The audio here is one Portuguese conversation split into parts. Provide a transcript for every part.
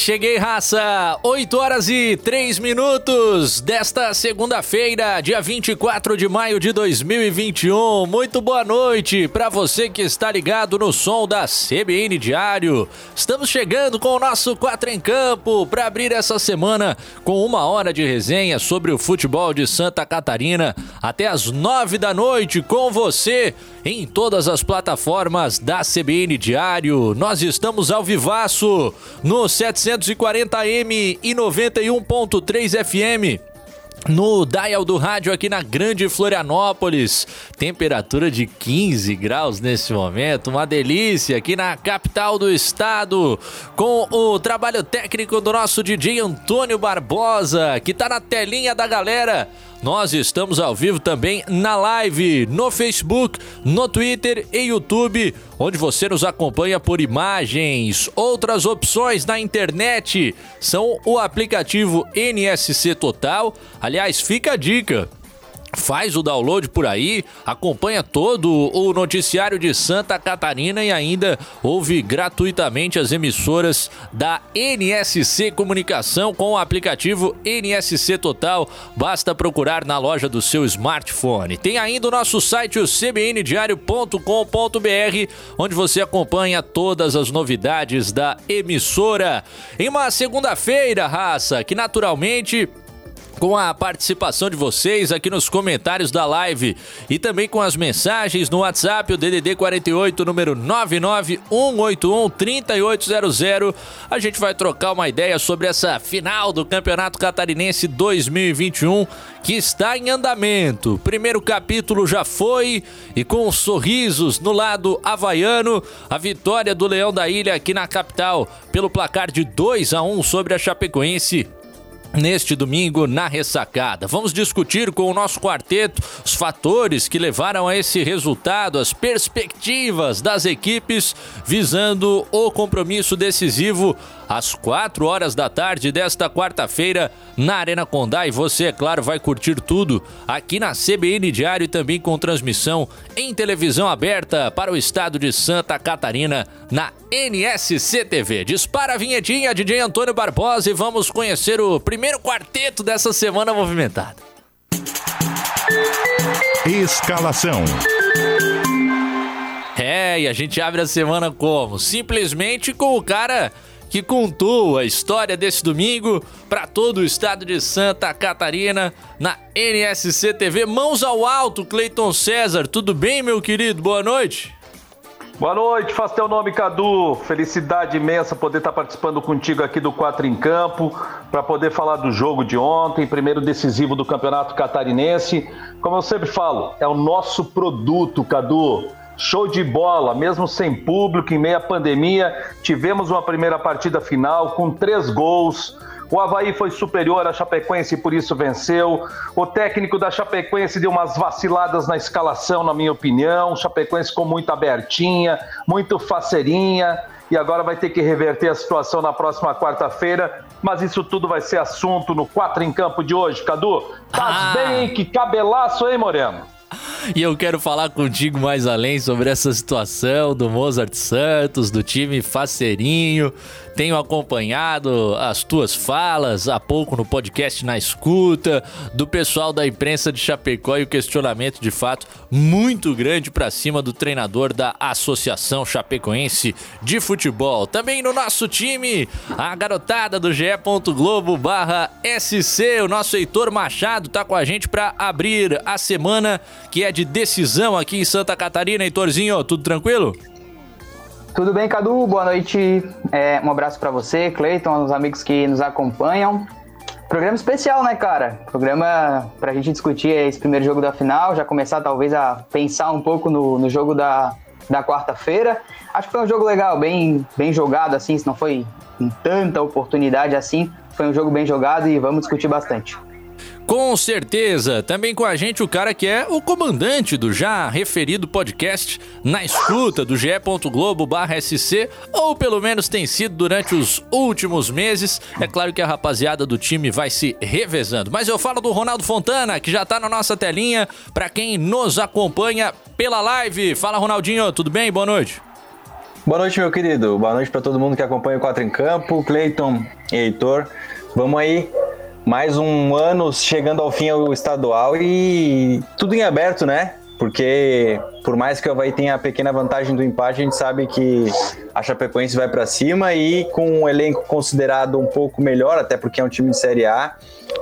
Cheguei, raça! 8 horas e 3 minutos desta segunda-feira, dia 24 de maio de 2021. Muito boa noite para você que está ligado no som da CBN Diário. Estamos chegando com o nosso 4 em Campo para abrir essa semana com uma hora de resenha sobre o futebol de Santa Catarina até as 9 da noite com você em todas as plataformas da CBN Diário. Nós estamos ao vivaço no 740M e 91.3 FM no dial do rádio aqui na Grande Florianópolis. Temperatura de 15 graus nesse momento, uma delícia aqui na capital do estado, com o trabalho técnico do nosso DJ Antônio Barbosa, que tá na telinha da galera nós estamos ao vivo também na live, no Facebook, no Twitter e YouTube, onde você nos acompanha por imagens. Outras opções na internet são o aplicativo NSC Total. Aliás, fica a dica Faz o download por aí, acompanha todo o noticiário de Santa Catarina e ainda ouve gratuitamente as emissoras da NSC Comunicação com o aplicativo NSC Total. Basta procurar na loja do seu smartphone. Tem ainda o nosso site, o cbndiario.com.br, onde você acompanha todas as novidades da emissora. Em uma segunda-feira, raça, que naturalmente com a participação de vocês aqui nos comentários da live e também com as mensagens no WhatsApp, o DDD 48, número 991813800. A gente vai trocar uma ideia sobre essa final do Campeonato Catarinense 2021 que está em andamento. Primeiro capítulo já foi e com sorrisos no lado havaiano, a vitória do Leão da Ilha aqui na capital pelo placar de 2 a 1 sobre a Chapecoense neste domingo na ressacada. Vamos discutir com o nosso quarteto os fatores que levaram a esse resultado, as perspectivas das equipes visando o compromisso decisivo às 4 horas da tarde desta quarta-feira na Arena Condá. E você, é claro, vai curtir tudo aqui na CBN Diário e também com transmissão em televisão aberta para o estado de Santa Catarina na NSC TV. Dispara a vinhetinha, DJ Antônio Barbosa, e vamos conhecer o primeiro quarteto dessa semana movimentada. Escalação. É, e a gente abre a semana como? Simplesmente com o cara que contou a história desse domingo para todo o estado de Santa Catarina na NSC TV. Mãos ao alto, Cleiton César. Tudo bem, meu querido? Boa noite. Boa noite, faz teu nome, Cadu. Felicidade imensa poder estar participando contigo aqui do Quatro em Campo, para poder falar do jogo de ontem, primeiro decisivo do Campeonato Catarinense. Como eu sempre falo, é o nosso produto, Cadu. Show de bola, mesmo sem público, em meia pandemia, tivemos uma primeira partida final com três gols o Havaí foi superior à Chapecoense e por isso venceu. O técnico da Chapecoense deu umas vaciladas na escalação, na minha opinião. Chapecoense ficou muito abertinha, muito faceirinha e agora vai ter que reverter a situação na próxima quarta-feira. Mas isso tudo vai ser assunto no 4 em campo de hoje. Cadu, tá ah. bem? Que cabelaço, hein, Moreno? E eu quero falar contigo mais além sobre essa situação do Mozart Santos, do time faceirinho, tenho acompanhado as tuas falas há pouco no podcast Na Escuta, do pessoal da imprensa de Chapecó e o questionamento de fato muito grande para cima do treinador da Associação Chapecoense de Futebol. Também no nosso time, a garotada do GE. Globo barra SC, o nosso Heitor Machado tá com a gente para abrir a semana que é de decisão aqui em Santa Catarina. Heitorzinho, tudo tranquilo? Tudo bem, Cadu? Boa noite. É, um abraço para você, Cleiton, os amigos que nos acompanham. Programa especial, né, cara? Programa pra gente discutir esse primeiro jogo da final, já começar talvez a pensar um pouco no, no jogo da, da quarta-feira. Acho que foi um jogo legal, bem, bem jogado, assim, se não foi com tanta oportunidade assim. Foi um jogo bem jogado e vamos discutir bastante. Com certeza, também com a gente o cara que é o comandante do já referido podcast na escuta do ge.globo/sc, ou pelo menos tem sido durante os últimos meses. É claro que a rapaziada do time vai se revezando, mas eu falo do Ronaldo Fontana, que já tá na nossa telinha para quem nos acompanha pela live. Fala Ronaldinho, tudo bem? Boa noite. Boa noite, meu querido. Boa noite para todo mundo que acompanha o 4 em Campo, Cleiton e Heitor. Vamos aí mais um ano chegando ao fim ao estadual e tudo em aberto, né? Porque por mais que o Havaí tenha a pequena vantagem do empate, a gente sabe que a Chapecoense vai para cima e com um elenco considerado um pouco melhor, até porque é um time de Série A,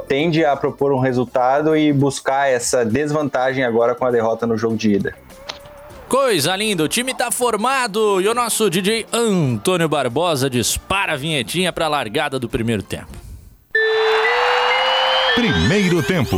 tende a propor um resultado e buscar essa desvantagem agora com a derrota no jogo de ida. Coisa linda, o time tá formado e o nosso DJ Antônio Barbosa dispara a vinhetinha para a largada do primeiro tempo. Primeiro tempo.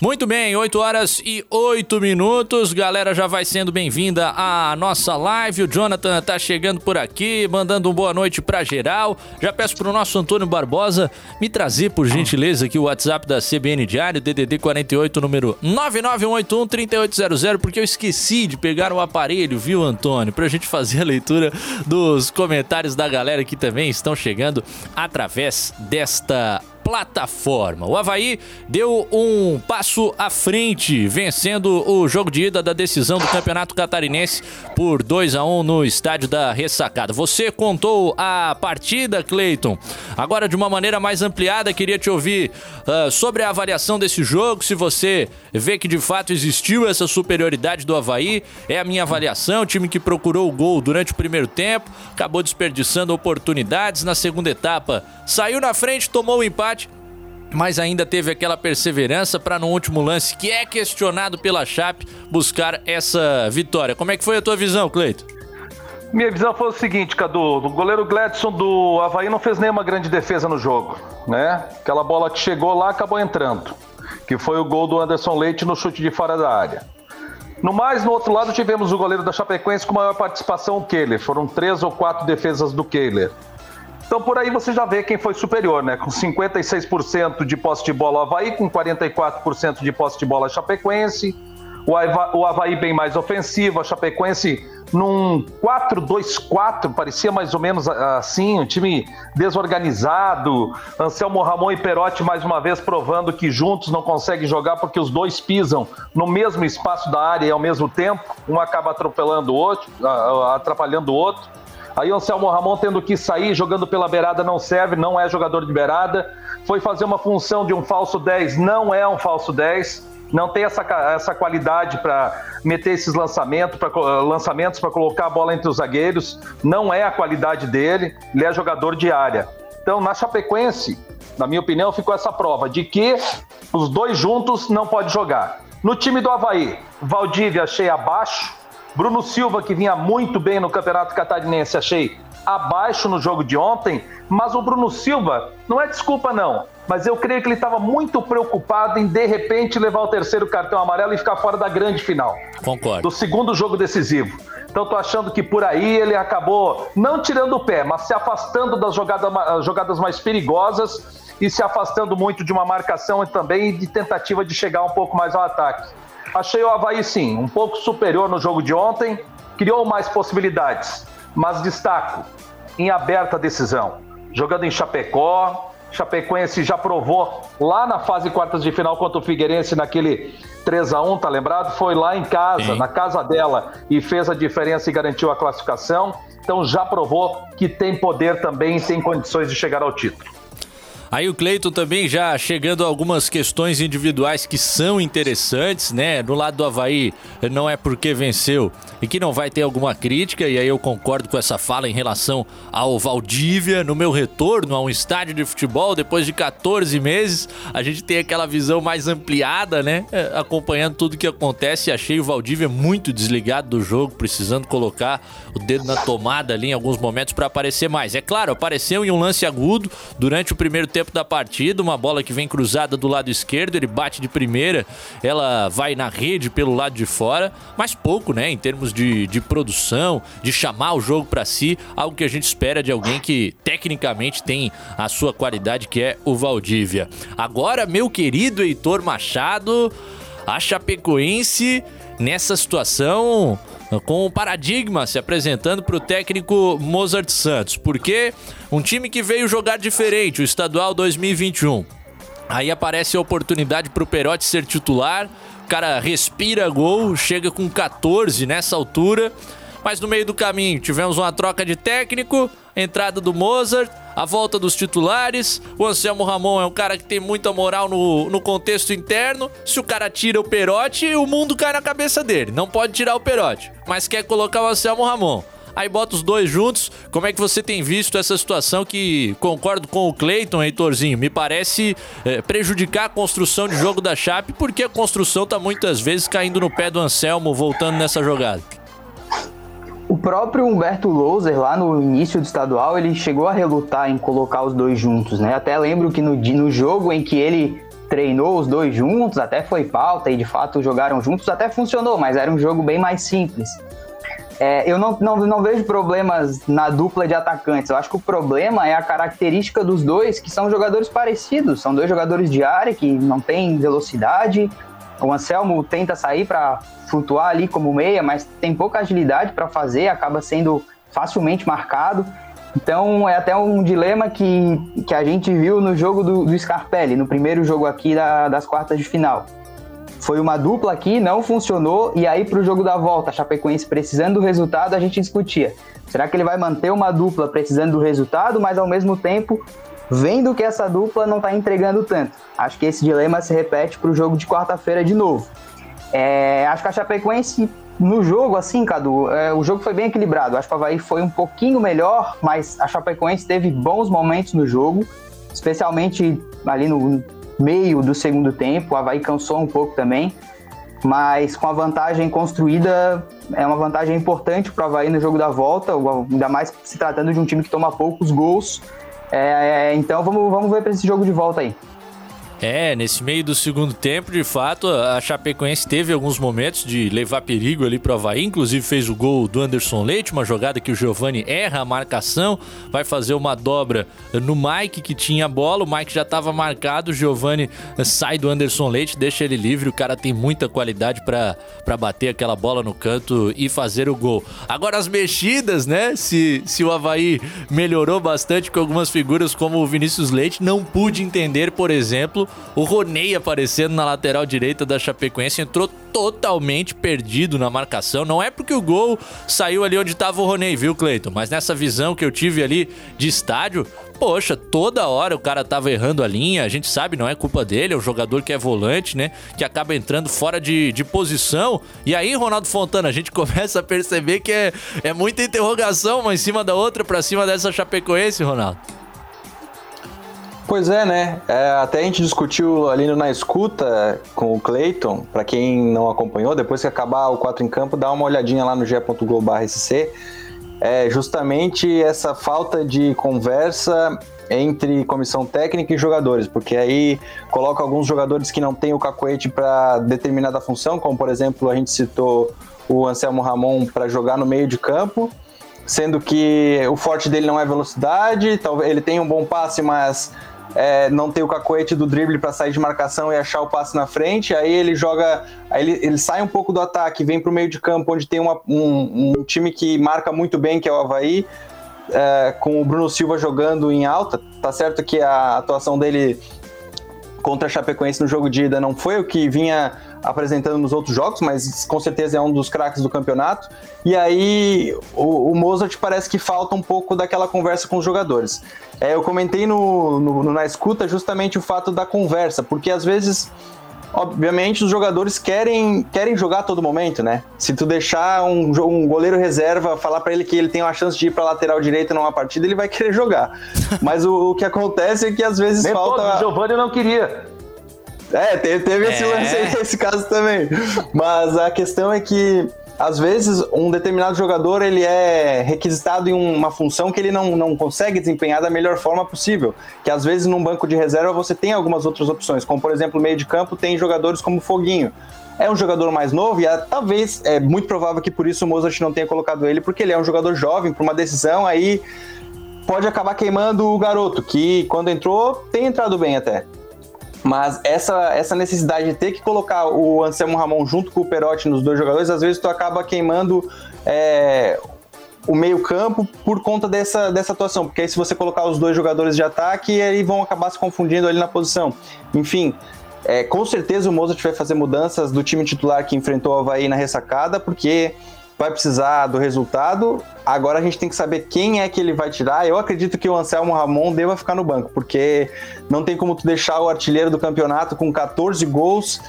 Muito bem, 8 horas e 8 minutos. Galera, já vai sendo bem-vinda à nossa live. O Jonathan tá chegando por aqui, mandando uma boa noite pra geral. Já peço pro nosso Antônio Barbosa me trazer, por gentileza, aqui o WhatsApp da CBN Diário, DDD 48, número 991813800, porque eu esqueci de pegar o aparelho, viu, Antônio? Pra gente fazer a leitura dos comentários da galera que também estão chegando através desta plataforma. O Havaí deu um passo à frente, vencendo o jogo de ida da decisão do Campeonato Catarinense por 2 a 1 no estádio da Ressacada. Você contou a partida, Cleiton. Agora, de uma maneira mais ampliada, queria te ouvir uh, sobre a avaliação desse jogo, se você vê que de fato existiu essa superioridade do Havaí. É a minha avaliação, time que procurou o gol durante o primeiro tempo, acabou desperdiçando oportunidades na segunda etapa, saiu na frente, tomou o empate mas ainda teve aquela perseverança para no último lance, que é questionado pela Chape, buscar essa vitória. Como é que foi a tua visão, Cleito? Minha visão foi o seguinte, Cadu, o goleiro Gladson do Havaí não fez nenhuma grande defesa no jogo, né? Aquela bola que chegou lá acabou entrando, que foi o gol do Anderson Leite no chute de fora da área. No mais, no outro lado, tivemos o goleiro da Chapecoense com maior participação, o Kehler. Foram três ou quatro defesas do Kehler. Então por aí você já vê quem foi superior, né? Com 56% de posse de bola o Havaí, com 44% de posse de bola a Chapecoense. O Havaí, o Havaí bem mais ofensivo, a Chapecoense num 4-2-4, parecia mais ou menos assim, um time desorganizado. Anselmo Ramon e Perotti mais uma vez provando que juntos não conseguem jogar porque os dois pisam no mesmo espaço da área e ao mesmo tempo, um acaba atropelando o outro, atrapalhando o outro. Aí o Anselmo Ramon tendo que sair, jogando pela beirada não serve, não é jogador de beirada. Foi fazer uma função de um falso 10, não é um falso 10. Não tem essa, essa qualidade para meter esses lançamentos, para lançamentos para colocar a bola entre os zagueiros. Não é a qualidade dele, ele é jogador de área. Então, na Chapecoense, na minha opinião, ficou essa prova de que os dois juntos não pode jogar. No time do Havaí, Valdívia achei abaixo, Bruno Silva, que vinha muito bem no Campeonato Catarinense, achei abaixo no jogo de ontem, mas o Bruno Silva, não é desculpa não, mas eu creio que ele estava muito preocupado em de repente levar o terceiro cartão amarelo e ficar fora da grande final. Concordo. Do segundo jogo decisivo. Então tô achando que por aí ele acabou não tirando o pé, mas se afastando das jogadas, jogadas mais perigosas e se afastando muito de uma marcação e também de tentativa de chegar um pouco mais ao ataque. Achei o Havaí, sim, um pouco superior no jogo de ontem, criou mais possibilidades, mas destaco em aberta decisão. Jogando em Chapecó, Chapecoense já provou lá na fase quartas de final contra o Figueirense naquele 3 a 1 tá lembrado? Foi lá em casa, Sim. na casa dela e fez a diferença e garantiu a classificação. Então já provou que tem poder também e tem condições de chegar ao título. Aí o Cleiton também já chegando a algumas questões individuais que são interessantes, né? No lado do Havaí, não é porque venceu e que não vai ter alguma crítica, e aí eu concordo com essa fala em relação ao Valdívia. No meu retorno a um estádio de futebol, depois de 14 meses, a gente tem aquela visão mais ampliada, né? É, acompanhando tudo que acontece. Achei o Valdívia muito desligado do jogo, precisando colocar o dedo na tomada ali em alguns momentos para aparecer mais. É claro, apareceu em um lance agudo durante o primeiro tempo da partida, uma bola que vem cruzada do lado esquerdo, ele bate de primeira, ela vai na rede pelo lado de fora, mas pouco, né, em termos de, de produção, de chamar o jogo para si, algo que a gente espera de alguém que tecnicamente tem a sua qualidade, que é o Valdívia. Agora, meu querido Heitor Machado, a Chapecoense nessa situação com o paradigma se apresentando para o técnico Mozart Santos, porque um time que veio jogar diferente, o Estadual 2021. Aí aparece a oportunidade para o Perotti ser titular, o cara respira gol, chega com 14 nessa altura, mas no meio do caminho tivemos uma troca de técnico, entrada do Mozart, a volta dos titulares. O Anselmo Ramon é um cara que tem muita moral no, no contexto interno. Se o cara tira o Perotti, o mundo cai na cabeça dele. Não pode tirar o Perotti, mas quer colocar o Anselmo Ramon. Aí bota os dois juntos. Como é que você tem visto essa situação que, concordo com o Cleiton, Heitorzinho, me parece é, prejudicar a construção de jogo da Chape, porque a construção tá muitas vezes caindo no pé do Anselmo, voltando nessa jogada. O próprio Humberto Louser, lá no início do estadual, ele chegou a relutar em colocar os dois juntos, né? Até lembro que no, no jogo em que ele treinou os dois juntos, até foi pauta e de fato jogaram juntos, até funcionou, mas era um jogo bem mais simples. É, eu não, não, não vejo problemas na dupla de atacantes. Eu acho que o problema é a característica dos dois, que são jogadores parecidos. São dois jogadores de área que não têm velocidade, o Anselmo tenta sair para flutuar ali como meia, mas tem pouca agilidade para fazer, acaba sendo facilmente marcado. Então é até um dilema que, que a gente viu no jogo do, do Scarpelli, no primeiro jogo aqui da, das quartas de final. Foi uma dupla aqui, não funcionou, e aí para o jogo da volta, a Chapecoense precisando do resultado, a gente discutia. Será que ele vai manter uma dupla precisando do resultado, mas ao mesmo tempo vendo que essa dupla não está entregando tanto. Acho que esse dilema se repete para o jogo de quarta-feira de novo. É, acho que a Chapecoense, no jogo, assim, Cadu, é, o jogo foi bem equilibrado. Acho que o Havaí foi um pouquinho melhor, mas a Chapecoense teve bons momentos no jogo, especialmente ali no meio do segundo tempo. O Havaí cansou um pouco também, mas com a vantagem construída, é uma vantagem importante para o Havaí no jogo da volta, ainda mais se tratando de um time que toma poucos gols é, então vamos, vamos ver para esse jogo de volta aí. É, nesse meio do segundo tempo, de fato, a Chapecoense teve alguns momentos de levar perigo ali pro Havaí, inclusive fez o gol do Anderson Leite, uma jogada que o Giovani erra a marcação, vai fazer uma dobra no Mike que tinha a bola, o Mike já estava marcado, o Giovani sai do Anderson Leite, deixa ele livre, o cara tem muita qualidade para bater aquela bola no canto e fazer o gol. Agora as mexidas, né? Se, se o Havaí melhorou bastante com algumas figuras como o Vinícius Leite, não pude entender, por exemplo, o Roney aparecendo na lateral direita da Chapecoense entrou totalmente perdido na marcação. Não é porque o gol saiu ali onde estava o Roney, viu, Cleiton? Mas nessa visão que eu tive ali de estádio, poxa, toda hora o cara tava errando a linha. A gente sabe, não é culpa dele, é um jogador que é volante, né? Que acaba entrando fora de, de posição. E aí, Ronaldo Fontana, a gente começa a perceber que é, é muita interrogação uma em cima da outra pra cima dessa Chapecoense, Ronaldo. Pois é, né? É, até a gente discutiu ali na escuta com o Clayton, para quem não acompanhou, depois que acabar o 4 em campo, dá uma olhadinha lá no g.globo.sc. É justamente essa falta de conversa entre comissão técnica e jogadores, porque aí coloca alguns jogadores que não têm o cacoete para determinada função, como por exemplo a gente citou o Anselmo Ramon para jogar no meio de campo, sendo que o forte dele não é velocidade, talvez ele tenha um bom passe, mas é, não tem o cacoete do drible para sair de marcação e achar o passe na frente, aí ele joga, aí ele, ele sai um pouco do ataque, vem para o meio de campo, onde tem uma, um, um, time que marca muito bem, que é o Havaí, é, com o Bruno Silva jogando em alta. Tá certo que a atuação dele contra a Chapecoense no jogo de ida não foi o que vinha apresentando nos outros jogos, mas com certeza é um dos craques do campeonato. E aí o, o, Mozart parece que falta um pouco daquela conversa com os jogadores. É, eu comentei no, no, na escuta justamente o fato da conversa, porque às vezes obviamente os jogadores querem, querem jogar a todo momento, né? Se tu deixar um, um goleiro reserva falar para ele que ele tem uma chance de ir para lateral direita numa partida, ele vai querer jogar. Mas o, o que acontece é que às vezes Nem falta. Todos, o Giovanni não queria. É, teve, teve esse, é. esse caso também. Mas a questão é que às vezes um determinado jogador ele é requisitado em uma função que ele não, não consegue desempenhar da melhor forma possível. Que às vezes num banco de reserva você tem algumas outras opções, como por exemplo, meio de campo tem jogadores como Foguinho. É um jogador mais novo e é, talvez é muito provável que por isso o Mozart não tenha colocado ele, porque ele é um jogador jovem para uma decisão aí pode acabar queimando o garoto, que quando entrou tem entrado bem até. Mas essa, essa necessidade de ter que colocar o Anselmo Ramon junto com o Perotti nos dois jogadores, às vezes tu acaba queimando é, o meio-campo por conta dessa, dessa atuação. Porque aí, se você colocar os dois jogadores de ataque, eles vão acabar se confundindo ali na posição. Enfim, é, com certeza o Mozart vai fazer mudanças do time titular que enfrentou o Havaí na ressacada, porque vai precisar do resultado. Agora a gente tem que saber quem é que ele vai tirar. Eu acredito que o Anselmo Ramon deva ficar no banco, porque não tem como tu deixar o artilheiro do campeonato com 14 gols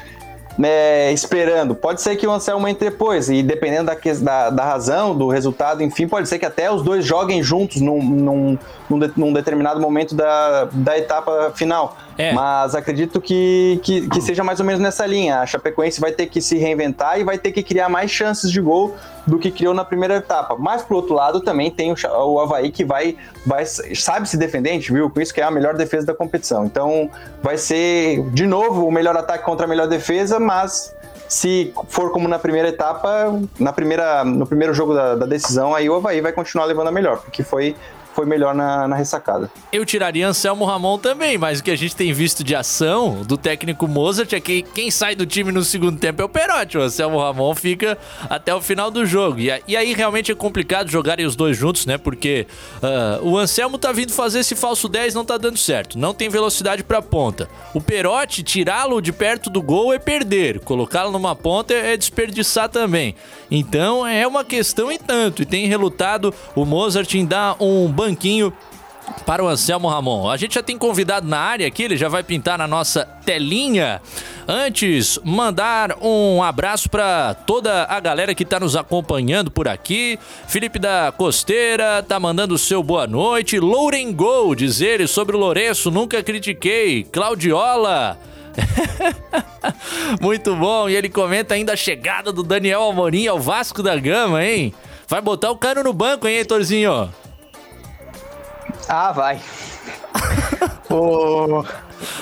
né, esperando. Pode ser que o Anselmo entre depois, e dependendo da, da, da, razão, do resultado, enfim, pode ser que até os dois joguem juntos num, num, num, de, num determinado momento da, da etapa final. É. Mas acredito que, que, que, seja mais ou menos nessa linha. A Chapecoense vai ter que se reinventar e vai ter que criar mais chances de gol do que criou na primeira etapa. Mas, por outro lado, também tem o, o Havaí que vai, vai sabe se defender, a gente viu com isso que é a melhor defesa da competição. Então, vai ser, de novo, o melhor ataque contra a melhor defesa, mas se for como na primeira etapa, na primeira, no primeiro jogo da, da, decisão, aí o Havaí vai continuar levando a melhor, porque foi foi melhor na, na ressacada. Eu tiraria Anselmo Ramon também, mas o que a gente tem visto de ação do técnico Mozart é que quem sai do time no segundo tempo é o Perotti. O Anselmo Ramon fica até o final do jogo. E, e aí realmente é complicado jogarem os dois juntos, né? Porque uh, o Anselmo tá vindo fazer esse falso 10 não tá dando certo. Não tem velocidade pra ponta. O Perotti, tirá-lo de perto do gol é perder. Colocá-lo numa ponta é, desperdiçar também. Então é uma questão e tanto. E tem relutado o Mozart em dar um banho banquinho para o Anselmo Ramon. A gente já tem convidado na área aqui, ele já vai pintar na nossa telinha. Antes, mandar um abraço para toda a galera que está nos acompanhando por aqui. Felipe da Costeira tá mandando o seu boa noite. Louren Gol, diz ele sobre o Lourenço, nunca critiquei. Claudiola. Muito bom. E ele comenta ainda a chegada do Daniel Amorim ao Vasco da Gama, hein? Vai botar o cano no banco, hein, Heitorzinho? Ah, vai. o...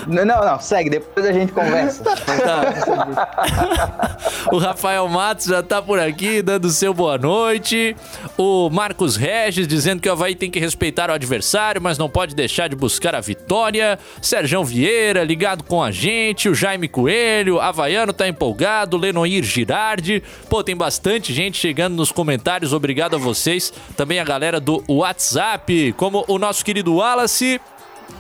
Não, não, segue, depois a gente conversa. Tá. o Rafael Matos já tá por aqui, dando seu boa noite. O Marcos Regis dizendo que o Havaí tem que respeitar o adversário, mas não pode deixar de buscar a vitória. Sérgio Vieira, ligado com a gente. O Jaime Coelho, Havaiano tá empolgado. Lenoir Girardi. Pô, tem bastante gente chegando nos comentários. Obrigado a vocês. Também a galera do WhatsApp, como o nosso querido Wallace.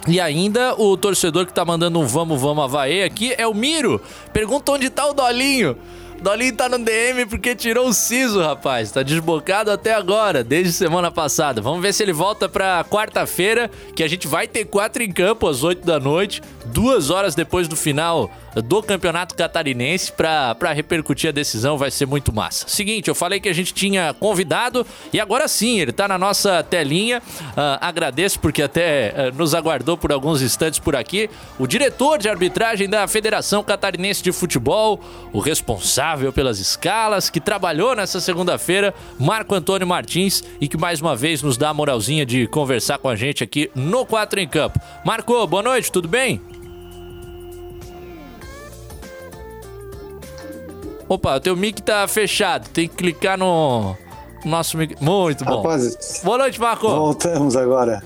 E ainda o torcedor que tá mandando um vamos, vamos Havaí aqui é o Miro. Pergunta onde tá o Dolinho. Dolinho tá no DM porque tirou o siso, rapaz. Tá desbocado até agora, desde semana passada. Vamos ver se ele volta pra quarta-feira, que a gente vai ter quatro em campo às oito da noite, duas horas depois do final do Campeonato Catarinense para repercutir a decisão, vai ser muito massa. Seguinte, eu falei que a gente tinha convidado e agora sim, ele está na nossa telinha. Uh, agradeço porque até uh, nos aguardou por alguns instantes por aqui. O diretor de arbitragem da Federação Catarinense de Futebol, o responsável pelas escalas, que trabalhou nessa segunda-feira, Marco Antônio Martins, e que mais uma vez nos dá a moralzinha de conversar com a gente aqui no 4 em Campo. Marco, boa noite, tudo bem? Opa, o teu mic tá fechado. Tem que clicar no nosso mic. Muito bom. Rapaz, boa noite, Marco. Voltamos agora.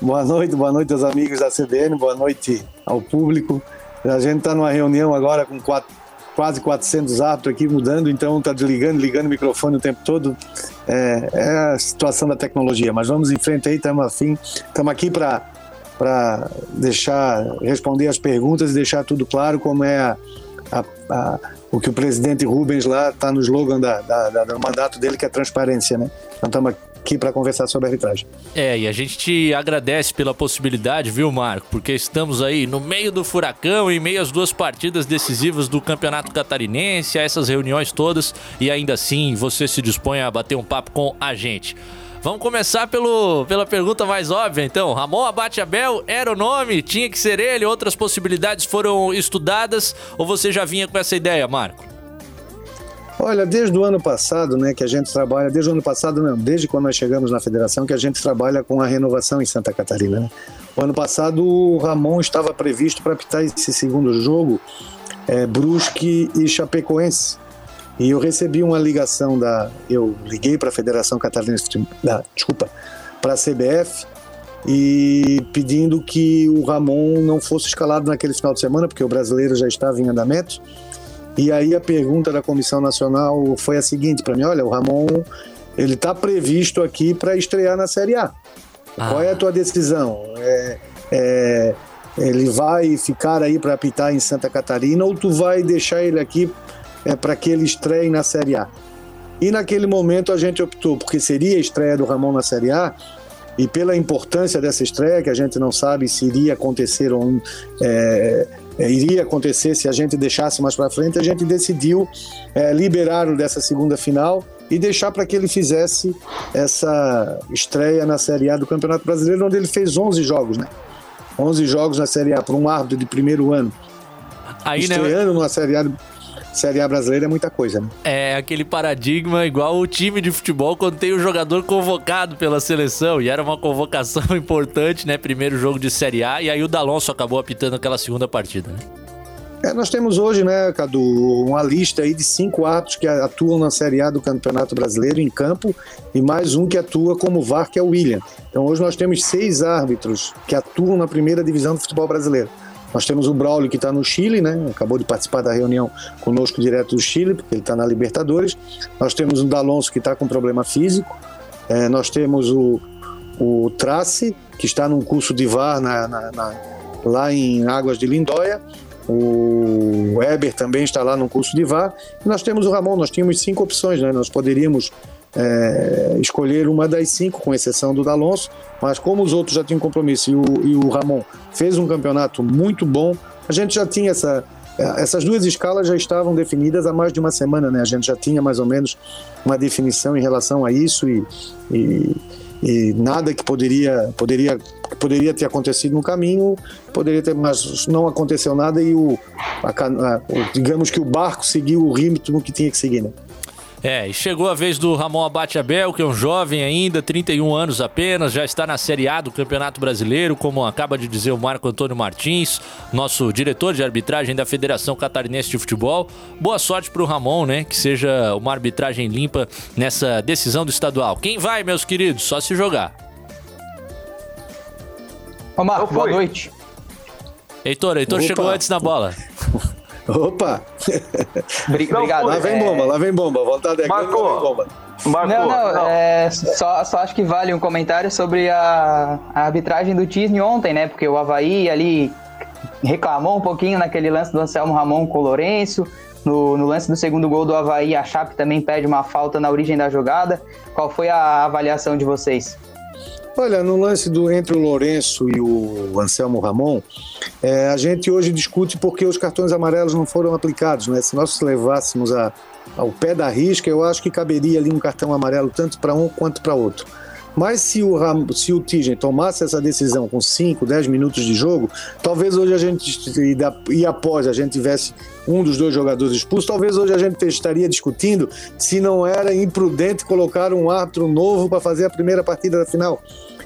Boa noite, boa noite aos amigos da CBN, boa noite ao público. A gente está numa reunião agora com quatro, quase 400 árbitros aqui mudando, então está desligando, ligando o microfone o tempo todo. É, é, a situação da tecnologia, mas vamos em frente aí, estamos afim, estamos aqui para para deixar responder as perguntas e deixar tudo claro como é a, a, a o que o presidente Rubens lá está no slogan da, da, da, do mandato dele, que é transparência, né? Então estamos aqui para conversar sobre arbitragem. É, e a gente te agradece pela possibilidade, viu, Marco? Porque estamos aí no meio do furacão, em meio às duas partidas decisivas do Campeonato Catarinense, a essas reuniões todas, e ainda assim você se dispõe a bater um papo com a gente. Vamos começar pelo, pela pergunta mais óbvia, então. Ramon Abate Abel era o nome? Tinha que ser ele? Outras possibilidades foram estudadas? Ou você já vinha com essa ideia, Marco? Olha, desde o ano passado, né, que a gente trabalha, desde o ano passado não, desde quando nós chegamos na federação, que a gente trabalha com a renovação em Santa Catarina. Né? O ano passado o Ramon estava previsto para apitar esse segundo jogo, é, Brusque e Chapecoense. E eu recebi uma ligação da, eu liguei para a Federação Catarinense, da, desculpa, para a CBF e pedindo que o Ramon não fosse escalado naquele final de semana, porque o brasileiro já estava em andamento e aí a pergunta da comissão nacional foi a seguinte para mim: olha, o Ramon ele está previsto aqui para estrear na Série A. Ah. Qual é a tua decisão? É, é, ele vai ficar aí para apitar em Santa Catarina ou tu vai deixar ele aqui é, para que ele estreie na Série A? E naquele momento a gente optou, porque seria a estreia do Ramon na Série A, e pela importância dessa estreia, que a gente não sabe se iria acontecer ou é, é, iria acontecer se a gente deixasse mais para frente, a gente decidiu é, liberá-lo dessa segunda final e deixar para que ele fizesse essa estreia na Série A do Campeonato Brasileiro, onde ele fez 11 jogos, né? 11 jogos na Série A para um árbitro de primeiro ano. Aí, né, Estreando né? numa Série A Série A brasileira é muita coisa, né? É aquele paradigma igual o time de futebol quando tem o jogador convocado pela seleção. E era uma convocação importante, né? Primeiro jogo de Série A. E aí o Dalonso acabou apitando aquela segunda partida, né? É, nós temos hoje, né, Cadu, uma lista aí de cinco árbitros que atuam na Série A do Campeonato Brasileiro em campo e mais um que atua como VAR, que é o William. Então hoje nós temos seis árbitros que atuam na primeira divisão do futebol brasileiro. Nós temos o Braulio que está no Chile, né? Acabou de participar da reunião conosco direto do Chile, porque ele está na Libertadores. Nós temos o D'Alonso que está com problema físico. É, nós temos o, o Trace, que está num curso de VAR na, na, na, lá em Águas de Lindóia. O Weber também está lá num curso de VAR. E nós temos o Ramon, nós tínhamos cinco opções, né? Nós poderíamos é, escolher uma das cinco, com exceção do D'Alonso, mas como os outros já tinham compromisso e o, e o Ramon fez um campeonato muito bom, a gente já tinha essa. Essas duas escalas já estavam definidas há mais de uma semana, né? A gente já tinha mais ou menos uma definição em relação a isso e, e, e nada que poderia, poderia, poderia ter acontecido no caminho, poderia ter, mas não aconteceu nada e o, a, a, digamos que o barco seguiu o ritmo que tinha que seguir, né? É, e chegou a vez do Ramon Abate Abel, que é um jovem ainda, 31 anos apenas, já está na Série A do Campeonato Brasileiro, como acaba de dizer o Marco Antônio Martins, nosso diretor de arbitragem da Federação Catarinense de Futebol. Boa sorte para o Ramon, né? Que seja uma arbitragem limpa nessa decisão do estadual. Quem vai, meus queridos? Só se jogar. Ô, Marco, boa noite. Heitor, Heitor Opa. chegou antes na bola. Opa! Obrigado. Lá vem bomba, lá vem bomba. Voltar de Marco. lá vem bomba. Marco, não, não, não. É, só, só acho que vale um comentário sobre a, a arbitragem do Tisne ontem, né? Porque o Havaí ali reclamou um pouquinho naquele lance do Anselmo Ramon com o Lourenço. No, no, lance do segundo gol do Havaí, a Chape também pede uma falta na origem da jogada. Qual foi a avaliação de vocês? Olha, no lance do entre o Lourenço e o Anselmo Ramon, é, a gente hoje discute porque os cartões amarelos não foram aplicados. Né? Se nós levássemos a, ao pé da risca, eu acho que caberia ali um cartão amarelo tanto para um quanto para outro. Mas se o, se o Tigen tomasse essa decisão com 5, 10 minutos de jogo, talvez hoje a gente, e após a gente tivesse um dos dois jogadores expulso, talvez hoje a gente estaria discutindo se não era imprudente colocar um árbitro novo para fazer a primeira partida da final.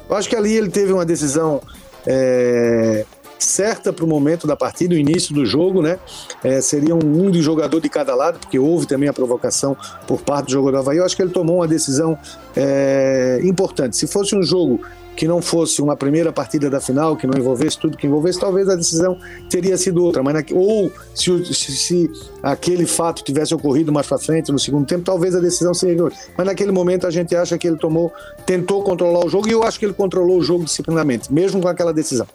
Eu acho que ali ele teve uma decisão é, certa para o momento da partida, o início do jogo, né? É, seria um, de jogador de cada lado, porque houve também a provocação por parte do jogador do Havaí. Eu acho que ele tomou uma decisão é, importante. Se fosse um jogo que não fosse uma primeira partida da final, que não envolvesse tudo que envolvesse, talvez a decisão teria sido outra. Mas na, ou se, se, se, aquele fato tivesse ocorrido mais para frente no segundo tempo, talvez a decisão seria outra. Mas naquele momento a gente acha que ele tomou, tentou controlar o jogo e eu acho que ele controlou o jogo disciplinamente, mesmo com aquela decisão.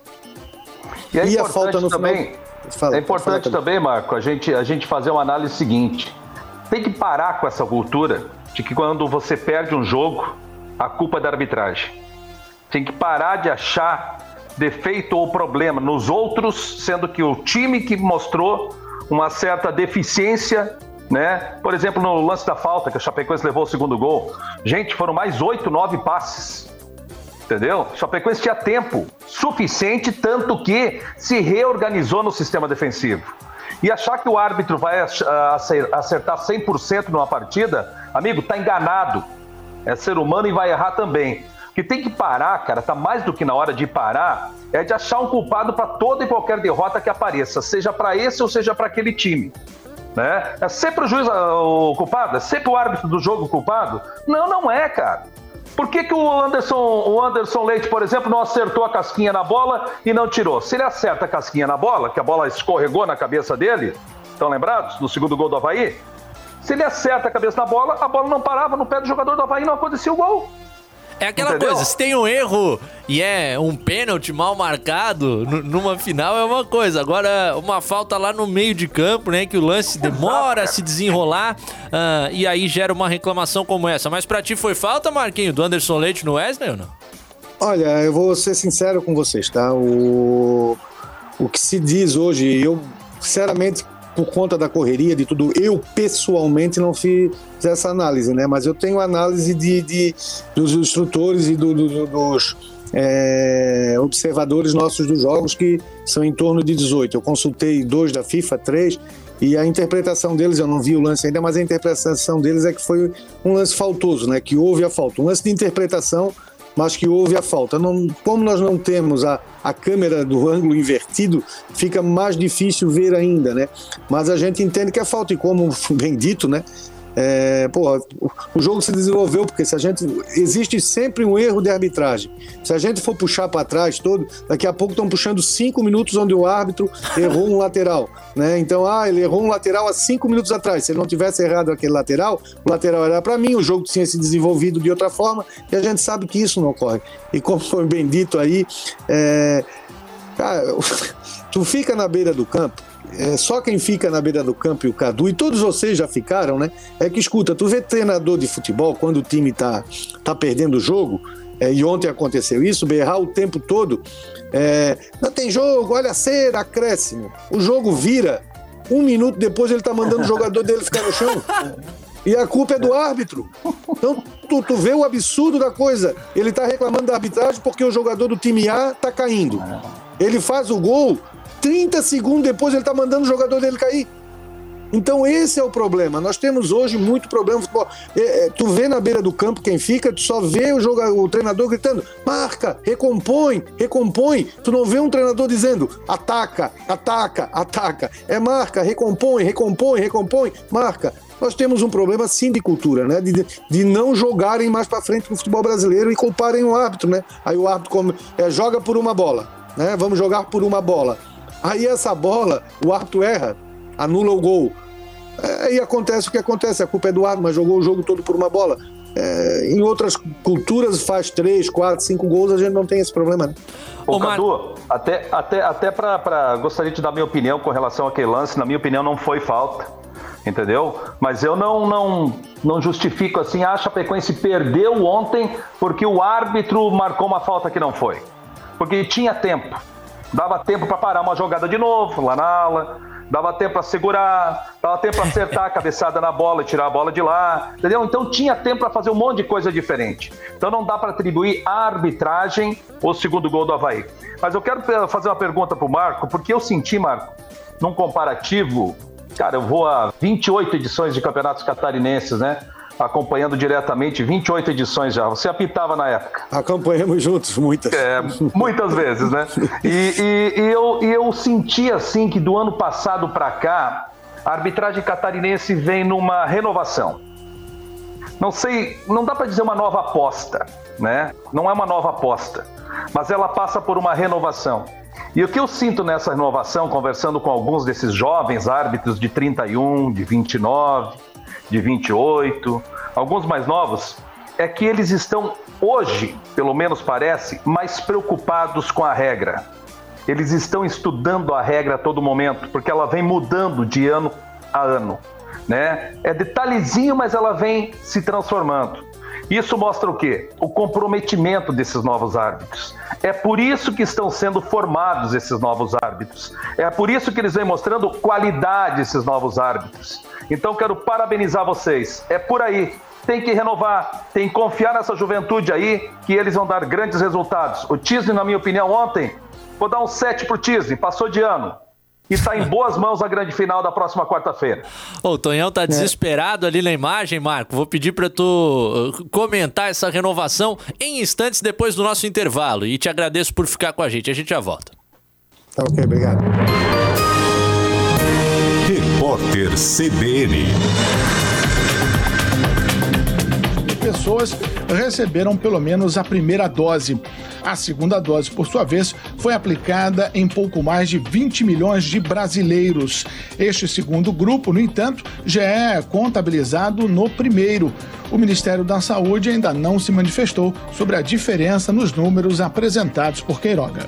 E, é e a falta no também, final. É importante também, Marco, a gente, a gente fazer uma análise seguinte. Tem que parar com essa cultura de que quando você perde um jogo, a culpa é da arbitragem. Tem que parar de achar defeito ou problema nos outros, sendo que o time que mostrou uma certa deficiência, né? Por exemplo, no lance da falta, que o Chapecoense levou o segundo gol. Gente, foram mais oito, nove passes. Entendeu? Chapecoense tinha tempo suficiente, tanto que se reorganizou no sistema defensivo. E achar que o árbitro vai acertar 100% numa partida, amigo, tá enganado. É ser humano e vai errar também. O que tem que parar, cara, tá mais do que na hora de parar, é de achar um culpado para toda e qualquer derrota que apareça, seja para esse ou seja para aquele time. Né? É sempre o juiz o culpado? É sempre o árbitro do jogo culpado? Não, não é, cara. Por que, que o, Anderson, o Anderson Leite, por exemplo, não acertou a casquinha na bola e não tirou? Se ele acerta a casquinha na bola, que a bola escorregou na cabeça dele, estão lembrados? No segundo gol do Havaí? Se ele acerta a cabeça na bola, a bola não parava no pé do jogador do Havaí não acontecia o gol. É aquela Entendeu? coisa, se tem um erro e é um pênalti mal marcado, numa final é uma coisa. Agora, uma falta lá no meio de campo, né? Que o lance demora a se desenrolar uh, e aí gera uma reclamação como essa. Mas pra ti foi falta, Marquinho, do Anderson Leite no Wesley ou não? Olha, eu vou ser sincero com vocês, tá? O, o que se diz hoje, eu sinceramente por conta da correria, de tudo, eu pessoalmente não fiz essa análise, né? Mas eu tenho análise de, de dos instrutores e do, do, dos é, observadores nossos dos jogos, que são em torno de 18. Eu consultei dois da FIFA, três, e a interpretação deles, eu não vi o lance ainda, mas a interpretação deles é que foi um lance faltoso, né? Que houve a falta. Um lance de interpretação mas que houve a falta. Não, como nós não temos a, a câmera do ângulo invertido, fica mais difícil ver ainda, né? Mas a gente entende que é falta, e como bem dito, né? É, o jogo se desenvolveu porque se a gente existe sempre um erro de arbitragem. Se a gente for puxar para trás todo, daqui a pouco estão puxando cinco minutos onde o árbitro errou um lateral, né? Então, ah, ele errou um lateral há cinco minutos atrás. Se ele não tivesse errado aquele lateral, o lateral era para mim, o jogo tinha se desenvolvido de outra forma e a gente sabe que isso não ocorre. E como foi bem dito aí, é, cara, tu fica na beira do campo é, só quem fica na beira do campo e o Cadu, e todos vocês já ficaram, né? É que escuta, tu vê treinador de futebol, quando o time tá, tá perdendo o jogo, é, e ontem aconteceu isso, berrar o tempo todo. É, não tem jogo, olha a cera, acréscimo. O jogo vira. Um minuto depois ele tá mandando o jogador dele ficar no chão. E a culpa é do árbitro. Então, tu, tu vê o absurdo da coisa. Ele tá reclamando da arbitragem porque o jogador do time A tá caindo. Ele faz o gol, 30 segundos depois ele tá mandando o jogador dele cair. Então esse é o problema. Nós temos hoje muito problema no futebol. É, é, tu vê na beira do campo quem fica, tu só vê o, jogador, o treinador gritando: marca, recompõe, recompõe. Tu não vê um treinador dizendo: ataca, ataca, ataca. É marca, recompõe, recompõe, recompõe, marca. Nós temos um problema sim de cultura, né? De, de não jogarem mais para frente no futebol brasileiro e culparem o árbitro, né? Aí o árbitro come, é, joga por uma bola, né? Vamos jogar por uma bola. Aí essa bola, o árbitro erra, anula o gol. Aí acontece o que acontece, a culpa é do árbitro, mas jogou o jogo todo por uma bola. É, em outras culturas faz três, quatro, cinco gols, a gente não tem esse problema. Né? Ô, Cadu, até, até, até para gostaria de dar minha opinião com relação àquele lance, na minha opinião não foi falta, entendeu? Mas eu não, não, não justifico assim, a Chapecoense perdeu ontem porque o árbitro marcou uma falta que não foi. Porque tinha tempo. Dava tempo para parar uma jogada de novo lá na ala, dava tempo para segurar, dava tempo para acertar a cabeçada na bola e tirar a bola de lá, entendeu? Então tinha tempo para fazer um monte de coisa diferente. Então não dá para atribuir à arbitragem o segundo gol do Havaí. Mas eu quero fazer uma pergunta pro Marco, porque eu senti, Marco, num comparativo, cara, eu vou a 28 edições de campeonatos catarinenses, né? Acompanhando diretamente 28 edições já. Você apitava na época. Acompanhamos juntos, muitas. É, muitas vezes, né? E, e, e, eu, e eu senti assim que do ano passado para cá, a arbitragem catarinense vem numa renovação. Não sei, não dá para dizer uma nova aposta, né? Não é uma nova aposta, mas ela passa por uma renovação. E o que eu sinto nessa renovação, conversando com alguns desses jovens árbitros de 31, de 29, de 28, alguns mais novos, é que eles estão hoje, pelo menos parece, mais preocupados com a regra. Eles estão estudando a regra a todo momento, porque ela vem mudando de ano a ano. Né? É detalhezinho, mas ela vem se transformando. Isso mostra o quê? O comprometimento desses novos árbitros. É por isso que estão sendo formados esses novos árbitros. É por isso que eles vêm mostrando qualidade esses novos árbitros. Então quero parabenizar vocês. É por aí. Tem que renovar, tem que confiar nessa juventude aí, que eles vão dar grandes resultados. O Tisney, na minha opinião, ontem, vou dar um 7 pro Tisney, passou de ano. E está em boas mãos a grande final da próxima quarta-feira. o Tonhão tá desesperado ali na imagem, Marco. Vou pedir para tu uh, comentar essa renovação em instantes depois do nosso intervalo. E te agradeço por ficar com a gente. A gente já volta. Tá ok, obrigado. Repórter CBN. Pessoas receberam pelo menos a primeira dose. A segunda dose, por sua vez, foi aplicada em pouco mais de 20 milhões de brasileiros. Este segundo grupo, no entanto, já é contabilizado no primeiro. O Ministério da Saúde ainda não se manifestou sobre a diferença nos números apresentados por Queiroga.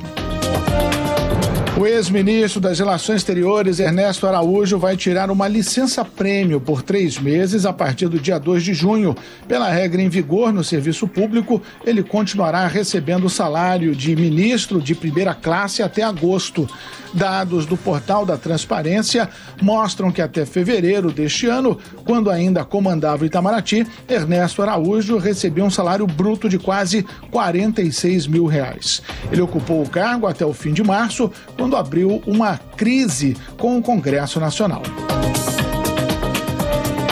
O ex-ministro das Relações Exteriores, Ernesto Araújo, vai tirar uma licença-prêmio por três meses a partir do dia 2 de junho. Pela regra em vigor no serviço público, ele continuará recebendo o salário de ministro de primeira classe até agosto. Dados do portal da Transparência mostram que até fevereiro deste ano, quando ainda comandava Itamaraty, Ernesto Araújo recebia um salário bruto de quase 46 mil reais. Ele ocupou o cargo até o fim de março, quando abriu uma crise com o Congresso Nacional.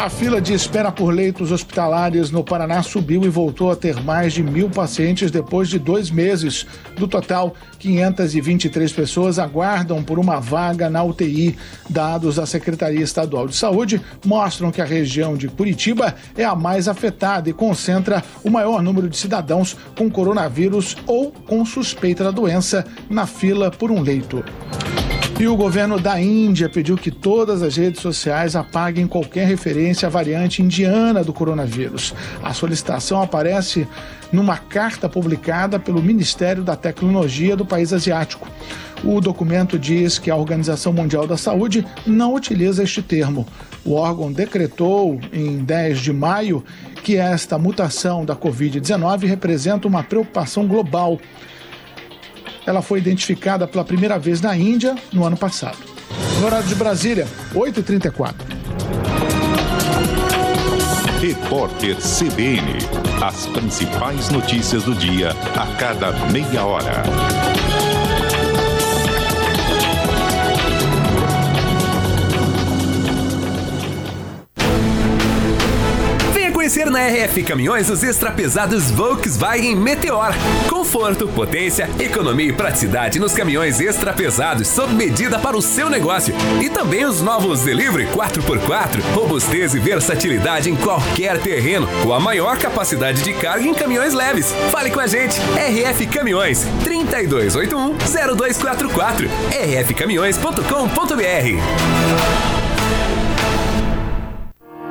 A fila de espera por leitos hospitalares no Paraná subiu e voltou a ter mais de mil pacientes depois de dois meses. Do total, 523 pessoas aguardam por uma vaga na UTI. Dados da Secretaria Estadual de Saúde mostram que a região de Curitiba é a mais afetada e concentra o maior número de cidadãos com coronavírus ou com suspeita da doença na fila por um leito. E o governo da Índia pediu que todas as redes sociais apaguem qualquer referência à variante indiana do coronavírus. A solicitação aparece numa carta publicada pelo Ministério da Tecnologia do país asiático. O documento diz que a Organização Mundial da Saúde não utiliza este termo. O órgão decretou, em 10 de maio, que esta mutação da Covid-19 representa uma preocupação global ela foi identificada pela primeira vez na Índia no ano passado. No horário de Brasília, 8h34. Repórter CBN. As principais notícias do dia a cada meia hora. Conhecer na RF Caminhões os extrapesados Volkswagen Meteor. Conforto, potência, economia e praticidade nos caminhões extrapesados sob medida para o seu negócio. E também os novos Delivery 4x4, robustez e versatilidade em qualquer terreno, com a maior capacidade de carga em caminhões leves. Fale com a gente, RF Caminhões, 3281 0244, rfcaminhões.com.br.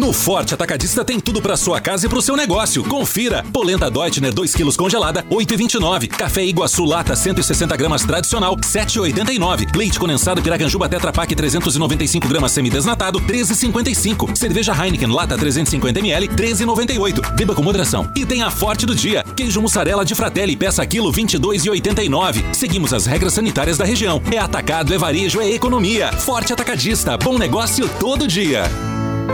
No Forte Atacadista tem tudo para sua casa e para o seu negócio. Confira: polenta Deutner 2 kg congelada 8,29. Café Iguaçu lata 160 gramas tradicional 7,89. Leite condensado Piracanjuba Tetra Pak 395 gramas semidesnatado 13,55. Cerveja Heineken lata 350 ml 13,98. Beba com moderação. E tem a Forte do dia: queijo mussarela de Fratelli peça quilo 22,89. Seguimos as regras sanitárias da região. É atacado, é varejo, é economia. Forte Atacadista, bom negócio todo dia.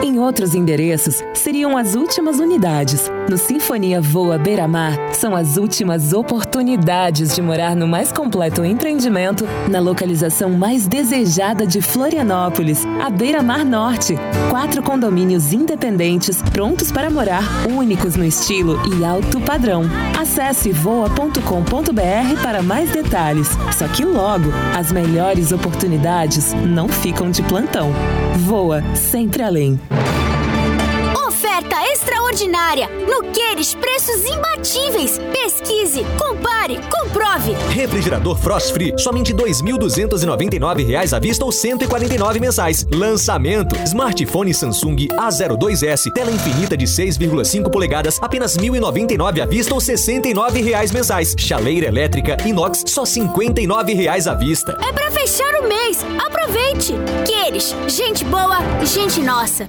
Em outros endereços, seriam as últimas unidades. No Sinfonia Voa Beira-Mar, são as últimas oportunidades de morar no mais completo empreendimento, na localização mais desejada de Florianópolis, a Beira-Mar Norte. Quatro condomínios independentes, prontos para morar, únicos no estilo e alto padrão. Acesse voa.com.br para mais detalhes. Só que logo, as melhores oportunidades não ficam de plantão. Voa sempre além. Extraordinária. No Queires, preços imbatíveis. Pesquise, compare, comprove. Refrigerador Frost Free, somente R$ 2.299 à vista ou 149 mensais. Lançamento: Smartphone Samsung A02s, tela infinita de 6,5 polegadas, apenas R$ 1.099 à vista ou 69 reais mensais. Chaleira elétrica inox, só 59 reais à vista. É para fechar o mês. Aproveite. Queires, gente boa, gente nossa.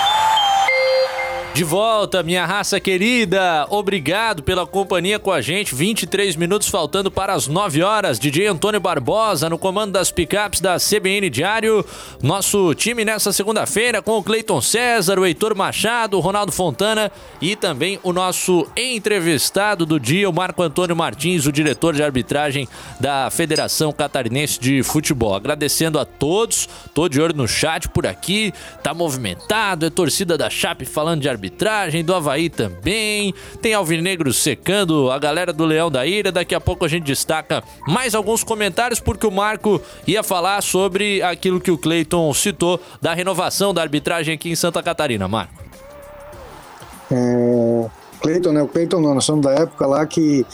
De volta, minha raça querida. Obrigado pela companhia com a gente. 23 minutos faltando para as 9 horas. DJ Antônio Barbosa no comando das picapes da CBN Diário. Nosso time nessa segunda-feira com o Cleiton César, o Heitor Machado, o Ronaldo Fontana e também o nosso entrevistado do dia, o Marco Antônio Martins, o diretor de arbitragem da Federação Catarinense de Futebol. Agradecendo a todos. Tô de olho no chat por aqui. Tá movimentado, é torcida da Chape falando de arbitragem arbitragem, do Havaí também. Tem Alvinegro secando a galera do Leão da Ira. Daqui a pouco a gente destaca mais alguns comentários, porque o Marco ia falar sobre aquilo que o Cleiton citou da renovação da arbitragem aqui em Santa Catarina. Marco. É, Cleiton, né? O Cleiton, nós somos da época lá que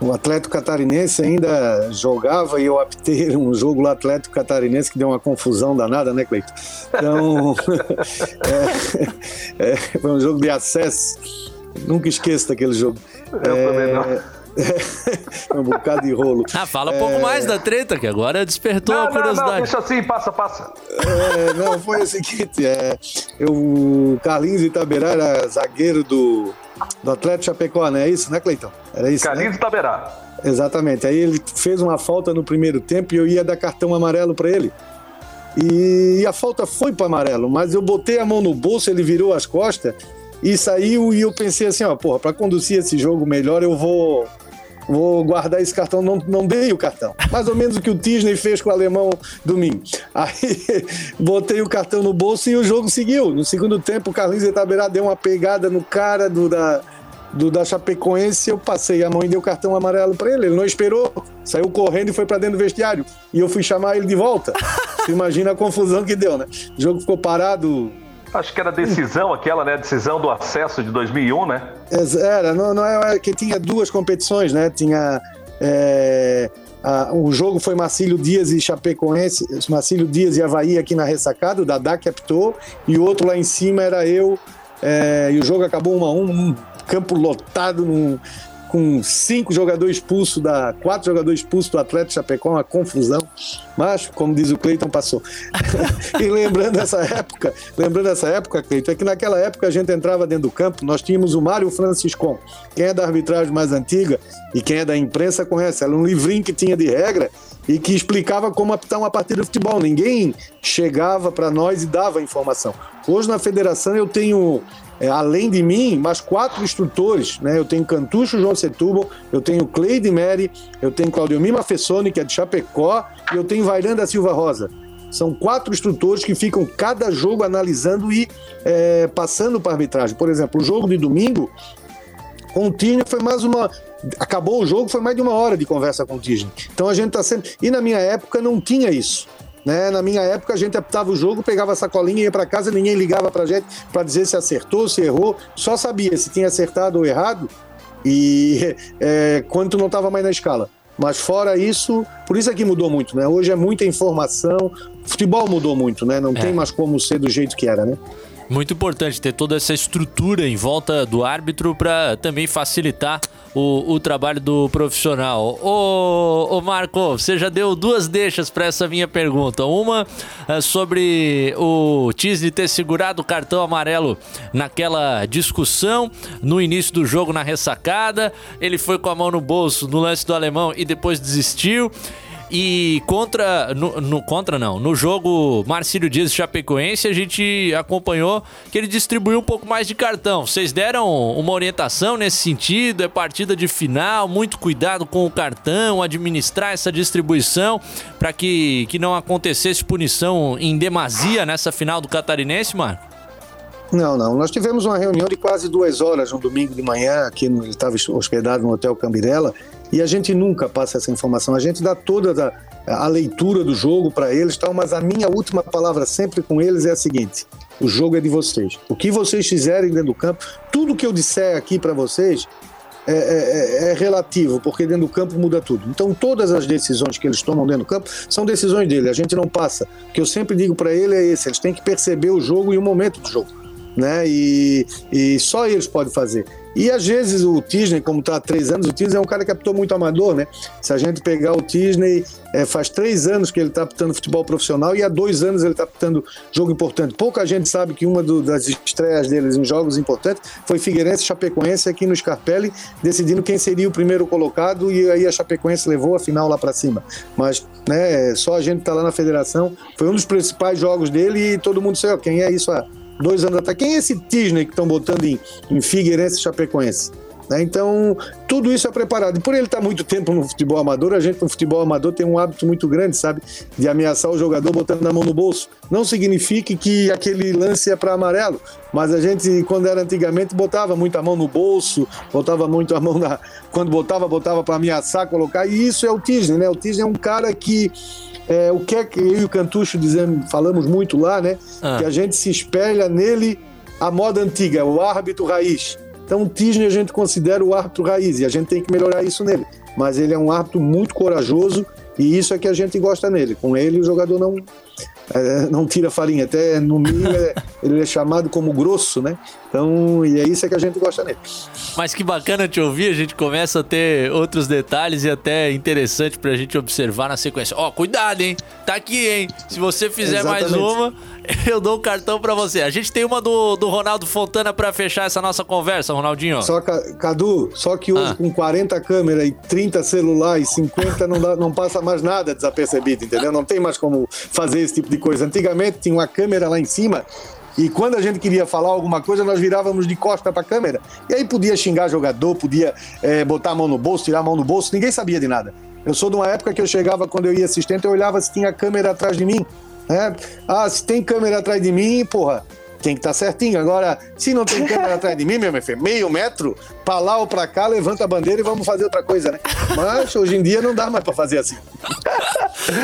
o Atlético Catarinense ainda jogava e eu aptei um jogo lá Atlético Catarinense que deu uma confusão danada, né, Cleiton? Então, é, é, foi um jogo de acesso. Nunca esqueço daquele jogo. Eu é, também não. um bocado de rolo. Ah, fala um pouco é... mais da treta, que agora despertou não, a curiosidade. Não, não, deixa assim, passa, passa. É, não, foi o seguinte: é, eu, o Carlinhos Itaberá era zagueiro do, do Atlético Chapecó, não é isso, né, Cleitão? Era isso. Carlinhos né? Itaberá. Exatamente. Aí ele fez uma falta no primeiro tempo e eu ia dar cartão amarelo para ele. E a falta foi para amarelo, mas eu botei a mão no bolso, ele virou as costas e saiu e eu pensei assim, ó, porra, para conduzir esse jogo melhor eu vou vou guardar esse cartão, não, não dei o cartão. Mais ou menos o que o Disney fez com o alemão domingo. Aí botei o cartão no bolso e o jogo seguiu. No segundo tempo, o Carlinhos Itaberá deu uma pegada no cara do, da, do, da Chapecoense, eu passei a mão e dei o cartão amarelo para ele. Ele não esperou, saiu correndo e foi para dentro do vestiário. E eu fui chamar ele de volta. Você imagina a confusão que deu, né? O jogo ficou parado Acho que era decisão aquela, né? Decisão do acesso de 2001, né? Era, não, não é, é que tinha duas competições, né? Tinha é, a, o jogo foi Marcílio Dias e Chapecoense, Marcílio Dias e Havaí aqui na ressacada, o Dadá captou, e o outro lá em cima era eu, é, e o jogo acabou um a um, um campo lotado, num, com cinco jogadores expulsos, da, quatro jogadores expulsos do Atlético Chapecó, uma confusão. Mas, como diz o Cleiton, passou. e lembrando essa época, lembrando essa época, Cleiton, é que naquela época a gente entrava dentro do campo, nós tínhamos o Mário Franciscon. Quem é da arbitragem mais antiga e quem é da imprensa conhece. Era um livrinho que tinha de regra e que explicava como apitar uma partida de futebol. Ninguém chegava para nós e dava informação. Hoje na federação eu tenho é, além de mim, mais quatro instrutores, né? Eu tenho Cantucho João Setúbal, eu tenho Cleide Meri, eu tenho Claudio Mima Fessoni, que é de Chapecó, e eu tenho Vairanda Silva Rosa. São quatro instrutores que ficam cada jogo analisando e é, passando para arbitragem. Por exemplo, o jogo de domingo, com o foi mais uma. Acabou o jogo, foi mais de uma hora de conversa com o Tisney. Então a gente está sempre. E na minha época não tinha isso. Né? Na minha época, a gente apitava o jogo, pegava a sacolinha, ia para casa, ninguém ligava para gente para dizer se acertou, se errou, só sabia se tinha acertado ou errado e é, quando tu não estava mais na escala. Mas fora isso, por isso é que mudou muito, né? Hoje é muita informação, futebol mudou muito, né? Não é. tem mais como ser do jeito que era, né? Muito importante ter toda essa estrutura em volta do árbitro para também facilitar o, o, trabalho do profissional. Ô, ô Marco, você já deu duas deixas para essa minha pergunta. Uma é sobre o Tisney ter segurado o cartão amarelo naquela discussão no início do jogo na ressacada. Ele foi com a mão no bolso no lance do alemão e depois desistiu. E contra. No, no, contra não. No jogo Marcílio Dias Chapecoense, a gente acompanhou que ele distribuiu um pouco mais de cartão. Vocês deram uma orientação nesse sentido? É partida de final, muito cuidado com o cartão, administrar essa distribuição para que, que não acontecesse punição em demasia nessa final do Catarinense, Marco? Não, não. Nós tivemos uma reunião de quase duas horas no domingo de manhã, aqui no, ele estava hospedado no Hotel Cambirela, e a gente nunca passa essa informação. A gente dá toda a, a leitura do jogo para eles, tal, mas a minha última palavra sempre com eles é a seguinte: o jogo é de vocês. O que vocês fizerem dentro do campo, tudo que eu disser aqui para vocês é, é, é, é, relativo, porque dentro do campo muda tudo. Então, todas as decisões que eles tomam dentro do campo são decisões dele. A gente não passa. O que eu sempre digo para ele é esse: eles têm que perceber o jogo e o momento do jogo né? E, e só eles podem fazer. E às vezes o Tisney, como está há três anos, o Tisney é um cara que apitou muito amador, né? Se a gente pegar o Tisney, é, faz três anos que ele está apitando futebol profissional e há dois anos ele está apitando jogo importante. Pouca gente sabe que uma do, das estreias deles em jogos importantes foi Figueirense Chapecoense aqui no Scarpelli, decidindo quem seria o primeiro colocado e aí a Chapecoense levou a final lá para cima. Mas né, só a gente está lá na federação, foi um dos principais jogos dele e todo mundo sabe quem é isso. Ah, dois anos atrás. Quem é esse Disney que estão botando em, em Figueirense e Chapecoense? Né? Então, tudo isso é preparado. E por ele estar muito tempo no futebol amador, a gente no futebol amador tem um hábito muito grande, sabe? De ameaçar o jogador botando a mão no bolso. Não significa que aquele lance é para amarelo, mas a gente, quando era antigamente, botava muita mão no bolso, botava muito a mão na. Quando botava, botava para ameaçar, colocar. E isso é o Disney, né? O Disney é um cara que é, o que é que eu e o Cantucho dizemos, falamos muito lá, né? Ah. Que a gente se espelha nele a moda antiga, o árbitro raiz. Então o Tisney a gente considera o árbitro raiz e a gente tem que melhorar isso nele. Mas ele é um árbitro muito corajoso e isso é que a gente gosta nele. Com ele o jogador não, é, não tira farinha, até no milho é, ele é chamado como grosso, né? Então, e é isso que a gente gosta nele. Mas que bacana te ouvir, a gente começa a ter outros detalhes e até interessante pra gente observar na sequência. Ó, oh, cuidado, hein? Tá aqui, hein? Se você fizer Exatamente. mais uma, eu dou um cartão pra você. A gente tem uma do, do Ronaldo Fontana pra fechar essa nossa conversa, Ronaldinho. Só, Cadu, só que hoje ah. com 40 câmeras e 30 celulares, 50 não, dá, não passa mais nada desapercebido, entendeu? Não tem mais como fazer esse tipo de coisa. Antigamente tinha uma câmera lá em cima e quando a gente queria falar alguma coisa, nós virávamos de costa para a câmera. E aí podia xingar jogador, podia é, botar a mão no bolso, tirar a mão no bolso, ninguém sabia de nada. Eu sou de uma época que eu chegava, quando eu ia assistente, eu olhava se tinha câmera atrás de mim. Né? Ah, se tem câmera atrás de mim, porra, tem que estar tá certinho. Agora, se não tem câmera atrás de mim, meu filho, meio metro, para lá ou para cá, levanta a bandeira e vamos fazer outra coisa, né? Mas hoje em dia não dá mais para fazer assim.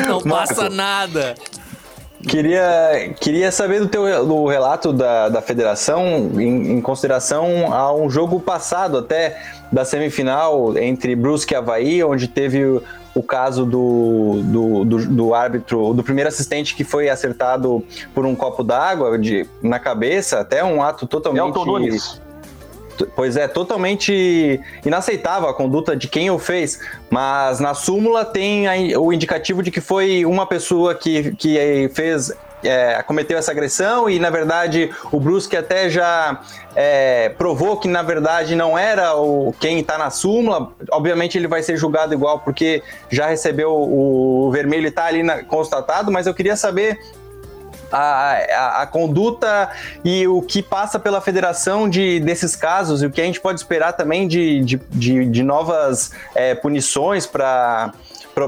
Não passa nada. Queria, queria saber do teu do relato da, da federação em, em, consideração a um jogo passado até da semifinal entre Brusque e Havaí, onde teve o, o caso do, do, do, do, árbitro, do primeiro assistente que foi acertado por um copo d'água na cabeça, até um ato totalmente Pois é, totalmente inaceitável a conduta de quem o fez, mas na súmula tem o indicativo de que foi uma pessoa que, que fez é, cometeu essa agressão e na verdade o Brusque até já é, provou que na verdade não era o quem está na súmula. Obviamente ele vai ser julgado igual porque já recebeu o, o vermelho e está ali na, constatado, mas eu queria saber a, a, a, conduta e o que passa pela federação de, desses casos e o que a gente pode esperar também de, de, de, de novas é, punições para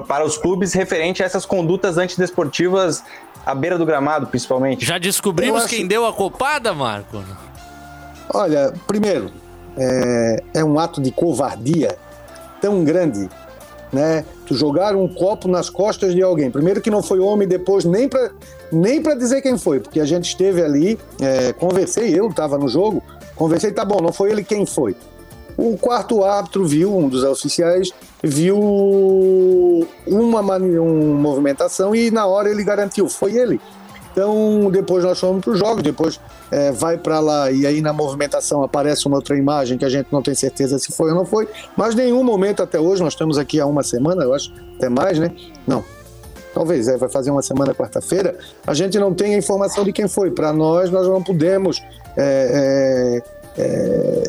para os clubes referente a essas condutas antidesportivas à beira do gramado, principalmente. Já descobrimos acho... quem deu a copada, Marco? Olha, primeiro, é, é um ato de covardia tão grande né? Tu jogar um copo nas costas de alguém. Primeiro que não foi homem, depois nem para nem dizer quem foi, porque a gente esteve ali, é, conversei, eu estava no jogo, conversei, tá bom, não foi ele quem foi. O quarto árbitro viu, um dos oficiais, viu uma, uma movimentação e na hora ele garantiu, foi ele. Então, depois nós fomos para o jogo, depois é, vai para lá e aí na movimentação aparece uma outra imagem que a gente não tem certeza se foi ou não foi, mas nenhum momento até hoje, nós estamos aqui há uma semana, eu acho, até mais, né? Não, talvez é, vai fazer uma semana quarta-feira, a gente não tem a informação de quem foi. Para nós, nós não podemos é, é, é,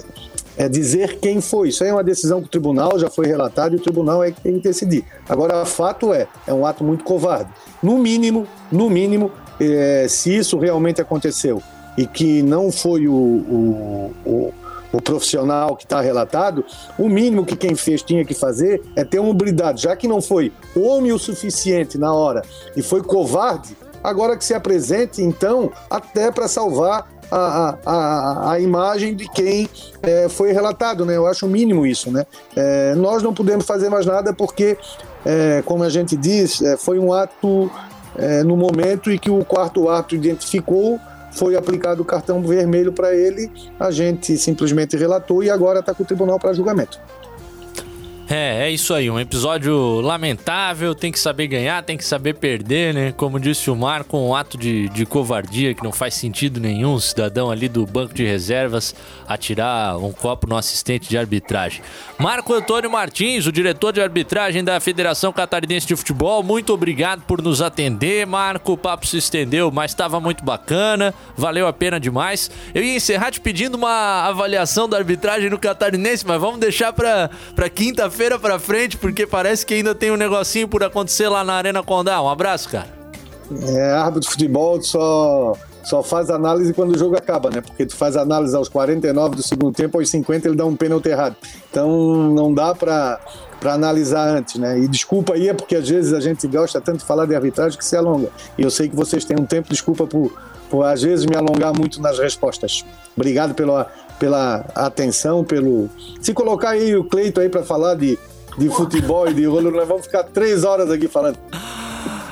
é, dizer quem foi. Isso aí é uma decisão que o tribunal já foi relatado e o tribunal é que tem que decidir. Agora, fato é, é um ato muito covarde. No mínimo, no mínimo, é, se isso realmente aconteceu e que não foi o, o, o, o profissional que está relatado, o mínimo que quem fez tinha que fazer é ter uma habilidade, já que não foi homem o suficiente na hora e foi covarde, agora que se apresente, então, até para salvar a, a, a imagem de quem é, foi relatado, né? Eu acho o mínimo isso, né? É, nós não podemos fazer mais nada porque, é, como a gente diz, é, foi um ato é, no momento em que o quarto ato identificou, foi aplicado o cartão vermelho para ele, a gente simplesmente relatou e agora está com o tribunal para julgamento. É, é isso aí, um episódio lamentável, tem que saber ganhar, tem que saber perder, né? Como disse o Marco, um ato de, de covardia que não faz sentido nenhum, cidadão ali do banco de reservas atirar um copo no assistente de arbitragem. Marco Antônio Martins, o diretor de arbitragem da Federação Catarinense de Futebol, muito obrigado por nos atender, Marco, o papo se estendeu, mas estava muito bacana, valeu a pena demais. Eu ia encerrar te pedindo uma avaliação da arbitragem no Catarinense, mas vamos deixar para quinta-feira quinta-feira pra frente, porque parece que ainda tem um negocinho por acontecer lá na Arena Condá. Um abraço, cara. É, árbitro de futebol só, só faz análise quando o jogo acaba, né? Porque tu faz análise aos 49 do segundo tempo, aos 50 ele dá um pênalti errado. Então não dá pra, pra analisar antes, né? E desculpa aí, é porque às vezes a gente gosta tanto de falar de arbitragem que se alonga. E eu sei que vocês têm um tempo, desculpa por, por às vezes me alongar muito nas respostas. Obrigado pela, pela atenção, pelo. Se colocar aí o Cleito aí para falar de, de futebol e de rolo, nós vamos ficar três horas aqui falando.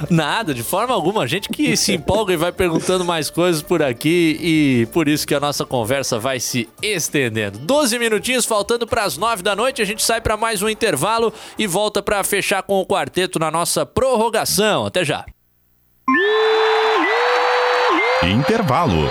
Nada, de forma alguma. A gente que se empolga e vai perguntando mais coisas por aqui e por isso que a nossa conversa vai se estendendo. 12 minutinhos faltando para as 9 da noite, a gente sai para mais um intervalo e volta para fechar com o quarteto na nossa prorrogação. Até já. Intervalo.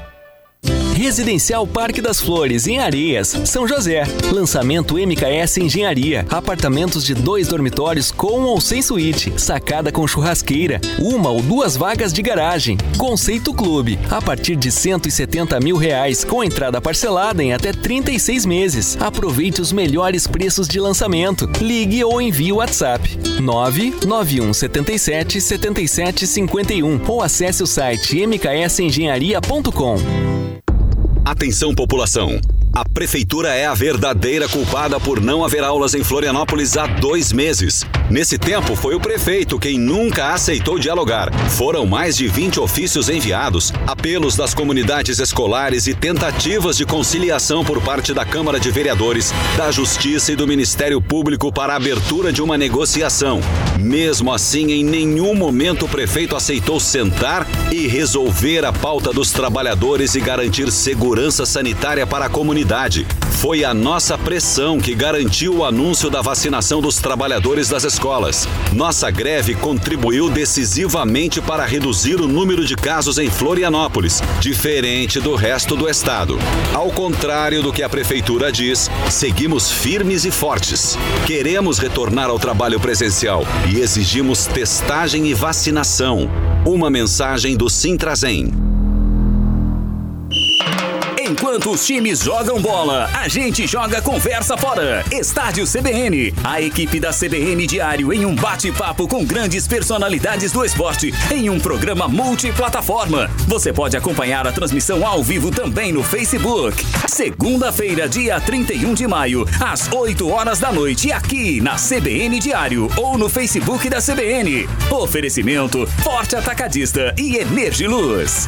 Residencial Parque das Flores, em Areias, São José. Lançamento MKS Engenharia. Apartamentos de dois dormitórios com ou sem suíte. Sacada com churrasqueira. Uma ou duas vagas de garagem. Conceito Clube. A partir de 170 mil reais, com entrada parcelada em até 36 meses. Aproveite os melhores preços de lançamento. Ligue ou envie o WhatsApp 991 77 77 51 ou acesse o site mksengenharia.com. Atenção, população! A prefeitura é a verdadeira culpada por não haver aulas em Florianópolis há dois meses. Nesse tempo, foi o prefeito quem nunca aceitou dialogar. Foram mais de 20 ofícios enviados, apelos das comunidades escolares e tentativas de conciliação por parte da Câmara de Vereadores, da Justiça e do Ministério Público para a abertura de uma negociação. Mesmo assim, em nenhum momento o prefeito aceitou sentar e resolver a pauta dos trabalhadores e garantir segurança sanitária para a comunidade. Foi a nossa pressão que garantiu o anúncio da vacinação dos trabalhadores das escolas. Nossa greve contribuiu decisivamente para reduzir o número de casos em Florianópolis, diferente do resto do estado. Ao contrário do que a prefeitura diz, seguimos firmes e fortes. Queremos retornar ao trabalho presencial e exigimos testagem e vacinação. Uma mensagem do Sintrazen. Enquanto os times jogam bola, a gente joga conversa fora. Estádio CBN. A equipe da CBN Diário em um bate-papo com grandes personalidades do esporte em um programa multiplataforma. Você pode acompanhar a transmissão ao vivo também no Facebook. Segunda-feira, dia 31 de maio, às 8 horas da noite, aqui na CBN Diário ou no Facebook da CBN. Oferecimento Forte Atacadista e Energiluz.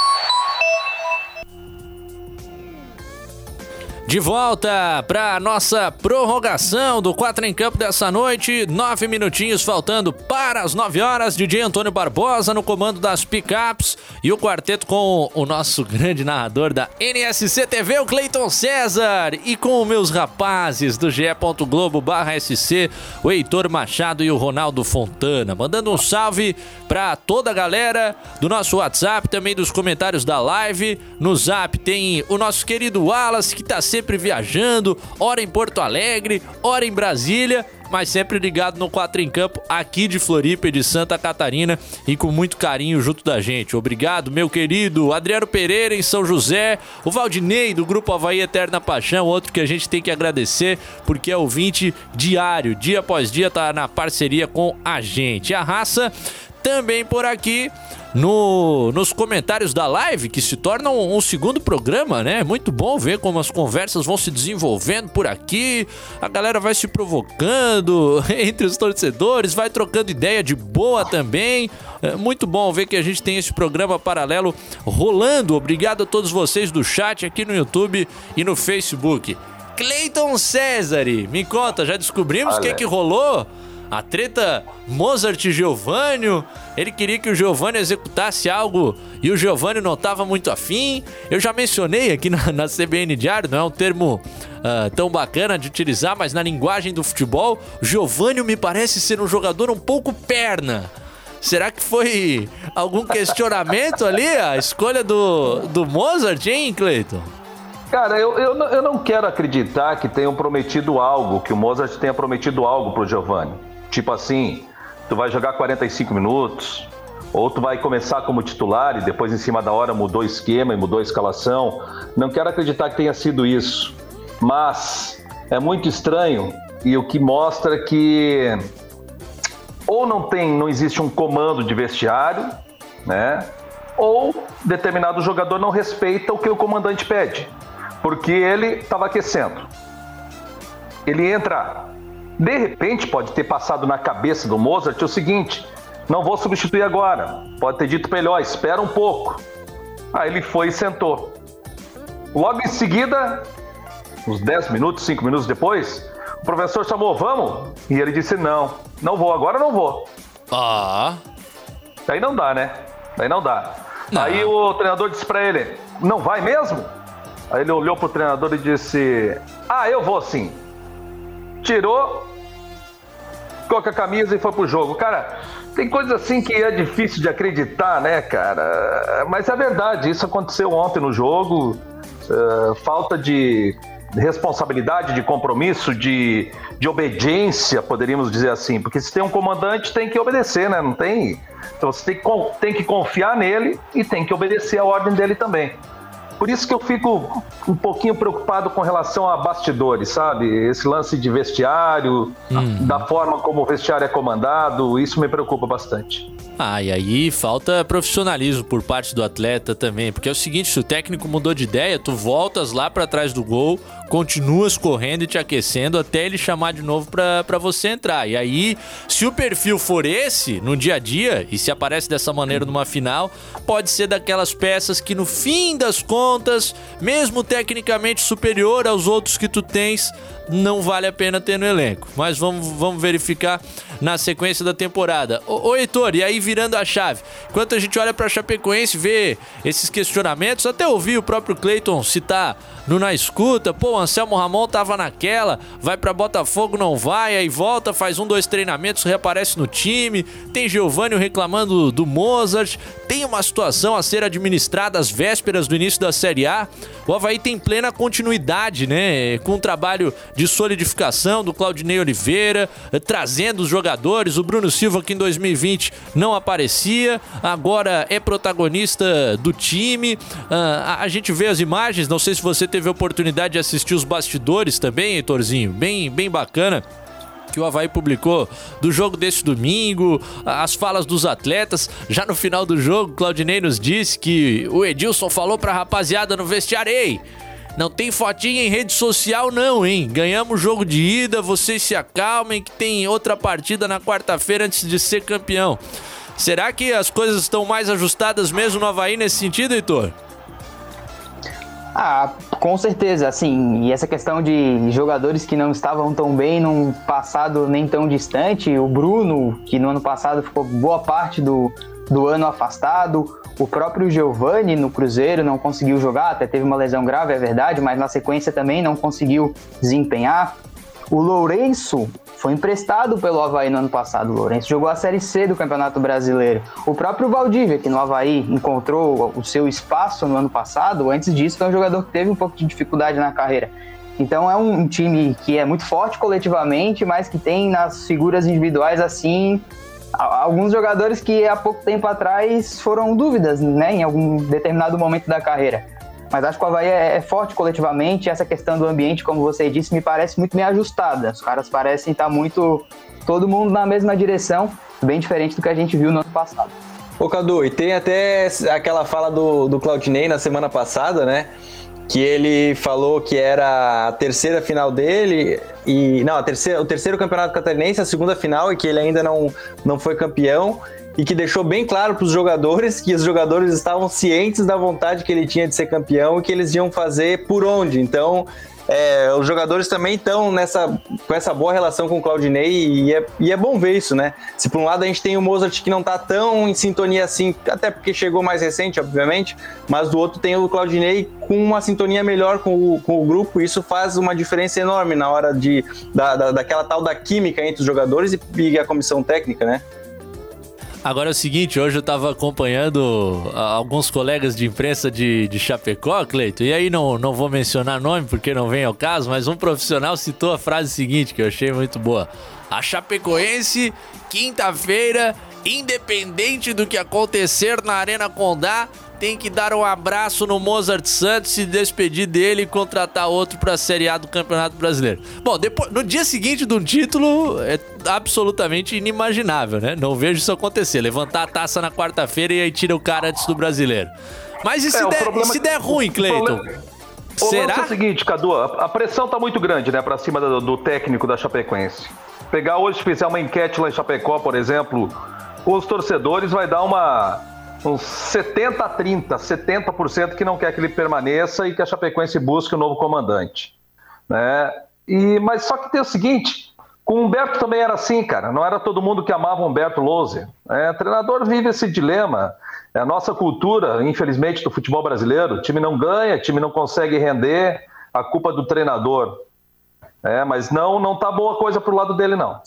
De volta para nossa prorrogação do 4 em Campo dessa noite. Nove minutinhos faltando para as 9 horas. DJ Antônio Barbosa no comando das picapes e o quarteto com o nosso grande narrador da NSC TV, o Cleiton César. E com meus rapazes do ge.globo/sc, o Heitor Machado e o Ronaldo Fontana. Mandando um salve para toda a galera do nosso WhatsApp, também dos comentários da live. No Zap tem o nosso querido Wallace que tá sempre viajando, ora em Porto Alegre, ora em Brasília, mas sempre ligado no 4 em Campo aqui de Floripa e de Santa Catarina e com muito carinho junto da gente. Obrigado, meu querido Adriano Pereira em São José, o Valdinei do Grupo Havaí Eterna Paixão, outro que a gente tem que agradecer porque é ouvinte diário, dia após dia tá na parceria com a gente. A raça também por aqui no, nos comentários da live, que se torna um, um, segundo programa, né? Muito bom ver como as conversas vão se desenvolvendo por aqui, a galera vai se provocando entre os torcedores, vai trocando ideia de boa também. É muito bom ver que a gente tem esse programa paralelo rolando. Obrigado a todos vocês do chat aqui no YouTube e no Facebook. Cleiton César, me conta, já descobrimos o que, que rolou? A treta Mozart e Giovanni. Ele queria que o Giovanni executasse algo e o Giovanni não estava muito afim. Eu já mencionei aqui na, na CBN Diário, não é um termo uh, tão bacana de utilizar, mas na linguagem do futebol, Giovanni me parece ser um jogador um pouco perna. Será que foi algum questionamento ali, a escolha do, do Mozart, hein, Cleiton? Cara, eu, eu, eu não quero acreditar que tenham prometido algo, que o Mozart tenha prometido algo pro Giovanni. Tipo assim, tu vai jogar 45 minutos, ou tu vai começar como titular e depois em cima da hora mudou o esquema e mudou a escalação. Não quero acreditar que tenha sido isso, mas é muito estranho e o que mostra que ou não tem, não existe um comando de vestiário, né? Ou determinado jogador não respeita o que o comandante pede, porque ele estava aquecendo. Ele entra de repente, pode ter passado na cabeça do Mozart o seguinte: não vou substituir agora. Pode ter dito ó, espera um pouco. Aí ele foi e sentou. Logo em seguida, uns 10 minutos, 5 minutos depois, o professor chamou: vamos? E ele disse: não, não vou, agora não vou. Ah. Aí não dá, né? Aí não dá. Não. Aí o treinador disse para ele: não vai mesmo? Aí ele olhou pro treinador e disse: ah, eu vou sim. Tirou, ficou com a camisa e foi pro jogo. Cara, tem coisa assim que é difícil de acreditar, né, cara? Mas é verdade, isso aconteceu ontem no jogo. Uh, falta de responsabilidade, de compromisso, de, de obediência, poderíamos dizer assim. Porque se tem um comandante, tem que obedecer, né? Não tem. Então você tem que, tem que confiar nele e tem que obedecer a ordem dele também. Por isso que eu fico um pouquinho preocupado com relação a bastidores, sabe? Esse lance de vestiário, hum. da forma como o vestiário é comandado, isso me preocupa bastante. Ah, e aí falta profissionalismo por parte do atleta também, porque é o seguinte, se o técnico mudou de ideia, tu voltas lá para trás do gol, continuas correndo e te aquecendo até ele chamar de novo para você entrar. E aí, se o perfil for esse no dia a dia e se aparece dessa maneira numa final, pode ser daquelas peças que no fim das contas, mesmo tecnicamente superior aos outros que tu tens, não vale a pena ter no elenco. Mas vamos, vamos verificar na sequência da temporada. Ô, ô Heitor, e aí virando a chave, enquanto a gente olha pra Chapecoense vê esses questionamentos, até ouvi o próprio Cleiton citar no Na Escuta, pô, o Anselmo Ramon tava naquela, vai para Botafogo, não vai, aí volta, faz um, dois treinamentos, reaparece no time, tem Giovanni reclamando do Mozart, tem uma situação a ser administrada às vésperas do início da Série A, o Havaí tem plena continuidade, né, com o trabalho de solidificação do Claudinei Oliveira, trazendo os jogadores, o Bruno Silva que em 2020 não aparecia, agora é protagonista do time, uh, a gente vê as imagens, não sei se você teve a oportunidade de assistir os bastidores também, Heitorzinho, bem, bem bacana que o Havaí publicou do jogo desse domingo, as falas dos atletas. Já no final do jogo, Claudinei nos disse que o Edilson falou pra rapaziada no vestiário: Ei, não tem fotinha em rede social, não, hein? Ganhamos o jogo de ida, vocês se acalmem que tem outra partida na quarta-feira antes de ser campeão. Será que as coisas estão mais ajustadas mesmo no Havaí nesse sentido, Heitor? Ah, Com certeza, assim, e essa questão de jogadores que não estavam tão bem num passado nem tão distante, o Bruno, que no ano passado ficou boa parte do, do ano afastado, o próprio Giovani no Cruzeiro não conseguiu jogar, até teve uma lesão grave, é verdade, mas na sequência também não conseguiu desempenhar. O Lourenço foi emprestado pelo Havaí no ano passado. O Lourenço jogou a Série C do Campeonato Brasileiro. O próprio Valdívia, que no Havaí encontrou o seu espaço no ano passado, antes disso foi um jogador que teve um pouco de dificuldade na carreira. Então é um time que é muito forte coletivamente, mas que tem nas figuras individuais assim alguns jogadores que há pouco tempo atrás foram dúvidas, né, em algum determinado momento da carreira. Mas acho que o Havaí é, é forte coletivamente. Essa questão do ambiente, como você disse, me parece muito bem ajustada. Os caras parecem estar muito. todo mundo na mesma direção, bem diferente do que a gente viu no ano passado. Ô Cadu, e tem até aquela fala do, do Claudinei na semana passada, né? Que ele falou que era a terceira final dele, e. Não, a terceira, o terceiro campeonato catarinense, a segunda final, e que ele ainda não, não foi campeão e que deixou bem claro para os jogadores que os jogadores estavam cientes da vontade que ele tinha de ser campeão e que eles iam fazer por onde. Então, é, os jogadores também estão nessa, com essa boa relação com o Claudinei e é, e é bom ver isso, né? Se por um lado a gente tem o Mozart que não está tão em sintonia assim, até porque chegou mais recente, obviamente, mas do outro tem o Claudinei com uma sintonia melhor com o, com o grupo, e isso faz uma diferença enorme na hora de, da, da, daquela tal da química entre os jogadores e, e a comissão técnica, né? Agora é o seguinte, hoje eu tava acompanhando ah, alguns colegas de imprensa de, de Chapecó, Cleito, e aí não, não vou mencionar nome porque não vem ao caso, mas um profissional citou a frase seguinte que eu achei muito boa. A Chapecoense, quinta-feira, independente do que acontecer na Arena Condá, tem que dar um abraço no Mozart Santos, se despedir dele e contratar outro para a Série A do Campeonato Brasileiro. Bom, depois, no dia seguinte de um título é absolutamente inimaginável, né? Não vejo isso acontecer. Levantar a taça na quarta-feira e aí tira o cara antes do brasileiro. Mas e se, é, der, problema... se der ruim, Cleiton? O Será? é o seguinte, Cadu, a pressão tá muito grande, né, para cima do, do, técnico da Chapecoense. Pegar hoje, fizer uma enquete lá em Chapecó, por exemplo, os torcedores vai dar uma uns 70 a 30, 70% que não quer que ele permaneça e que a Chapecoense busque um novo comandante. Né? E, mas só que tem o seguinte, com o Humberto também era assim, cara. Não era todo mundo que amava o Humberto Louser. Né? O treinador vive esse dilema. É a nossa cultura, infelizmente, do futebol brasileiro. O time não ganha, o time não consegue render, a culpa do treinador. É, mas não, não tá boa coisa pro lado dele, não.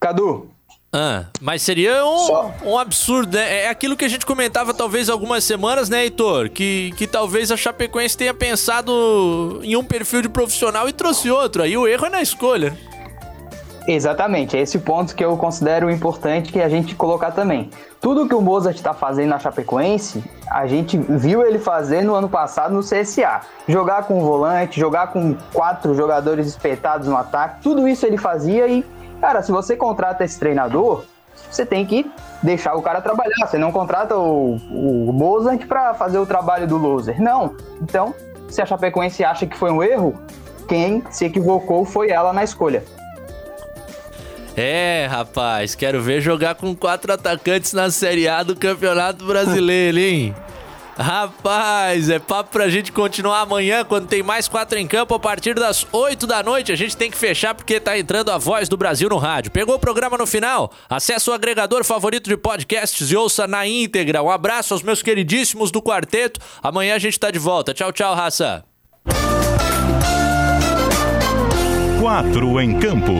Cadu, ah, mas seria um, um absurdo, né? É aquilo que a gente comentava talvez algumas semanas, né, Heitor? Que, que talvez a Chapecoense tenha pensado em um perfil de profissional e trouxe outro. Aí o erro é na escolha. Exatamente, é esse ponto que eu considero importante que a gente colocar também. Tudo que o Mozart está fazendo na Chapecoense, a gente viu ele fazer no ano passado no CSA. Jogar com o volante, jogar com quatro jogadores espetados no ataque, tudo isso ele fazia e Cara, se você contrata esse treinador, você tem que deixar o cara trabalhar. Você não contrata o, o Mozart para fazer o trabalho do loser. Não. Então, se a Chapecoense acha que foi um erro, quem se equivocou foi ela na escolha. É, rapaz, quero ver jogar com quatro atacantes na Série A do Campeonato Brasileiro, hein? Rapaz, é papo pra gente continuar amanhã quando tem mais quatro em campo a partir das 8 da noite. A gente tem que fechar porque tá entrando a voz do Brasil no rádio. Pegou o programa no final? Acesse o agregador favorito de podcasts e ouça na íntegra. Um abraço aos meus queridíssimos do quarteto. Amanhã a gente tá de volta. Tchau, tchau, raça. Quatro em campo.